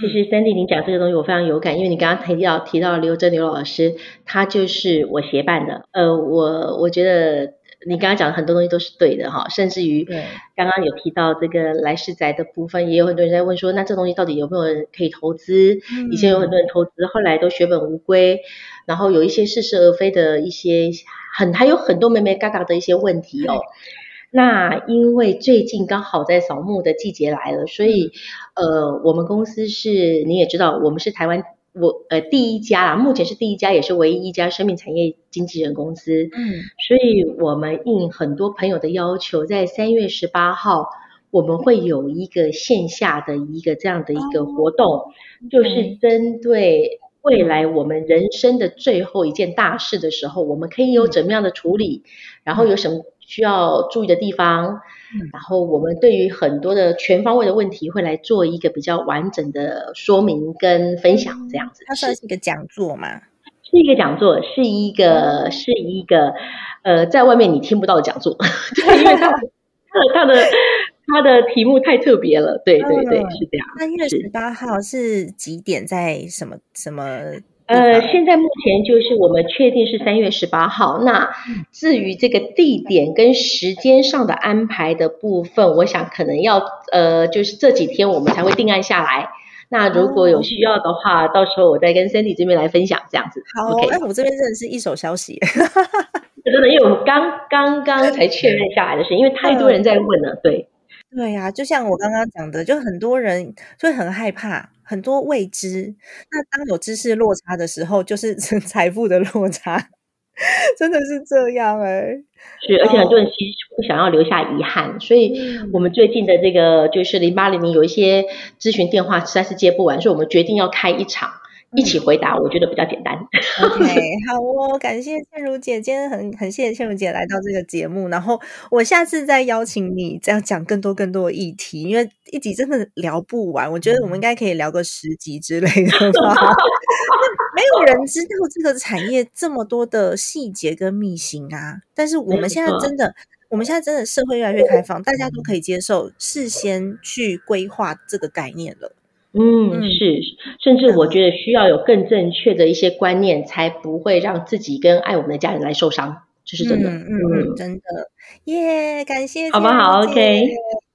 其实 Sandy 你讲这个东西我非常有感，因为你刚刚提到提到刘真刘老师，他就是我协办的。呃，我我觉得你刚刚讲的很多东西都是对的哈，甚至于对刚刚有提到这个来世宅的部分，也有很多人在问说，那这东西到底有没有人可以投资？以前有很多人投资，后来都血本无归，然后有一些似是而非的一些很还有很多美美嘎嘎的一些问题哦。那因为最近刚好在扫墓的季节来了，所以呃，我们公司是你也知道，我们是台湾我呃第一家啦，目前是第一家，也是唯一一家生命产业经纪人公司。嗯所以我们应很多朋友的要求，在三月十八号，我们会有一个线下的一个这样的一个活动，就是针对未来我们人生的最后一件大事的时候，我们可以有怎么样的处理，然后有什么需要注意的地方，嗯然后我们对于很多的全方位的问题会来做一个比较完整的说明跟分享，这样子它算是一个讲座吗？是一个讲座，是一个是一个呃，在外面你听不到的讲座，对，因为它的它的它的题目太特别了，对对对，嗯是这样。三月是十八号是几点？在什么什么地呃，现在目前就是我们确定是三月十八号。那至于这个地点跟时间上的安排的部分，我想可能要呃，就是这几天我们才会定案下来。那如果有需要的话，到时候我再跟 Sandy 这边来分享，这样子。好 OK，哎，我这边真的是一手消息，真的，因为我们刚刚刚才确认下来的事，因为太多人在问了，对。对呀、就像我刚刚讲的，就很多人就会很害怕，很多未知。那当有知识落差的时候，就是 财富的落差，真的是这样哎、是，而且很多人其实不想要留下遗憾，所以我们最近的这个就是零八零零有一些咨询电话实在是接不完，所以我们决定要开一场一起回答，我觉得比较简单。OK，好哦，感谢倩如姐，今天很很谢谢倩如姐来到这个节目，然后我下次再邀请你，这样讲更多更多的议题，因为一集真的聊不完，我觉得我们应该可以聊个十集之类的吧。没有人知道这个产业这么多的细节跟秘辛啊，但是我们现在真的。我们现在真的社会越来越开放，大家都可以接受事先去规划这个概念了。嗯，嗯是，甚至我觉得需要有更正确的一些观念，才不会让自己跟爱我们的家人来受伤，这是真的。嗯真的耶感谢好不好？OK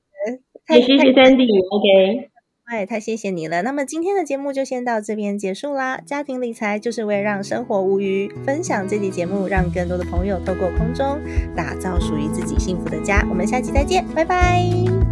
太也谢谢 Sandy，OK。哎，太谢谢你了。那么今天的节目就先到这边结束啦。家庭理财就是为了让生活无虞，分享这期节目，让更多的朋友透过空中打造属于自己幸福的家。我们下期再见，拜拜。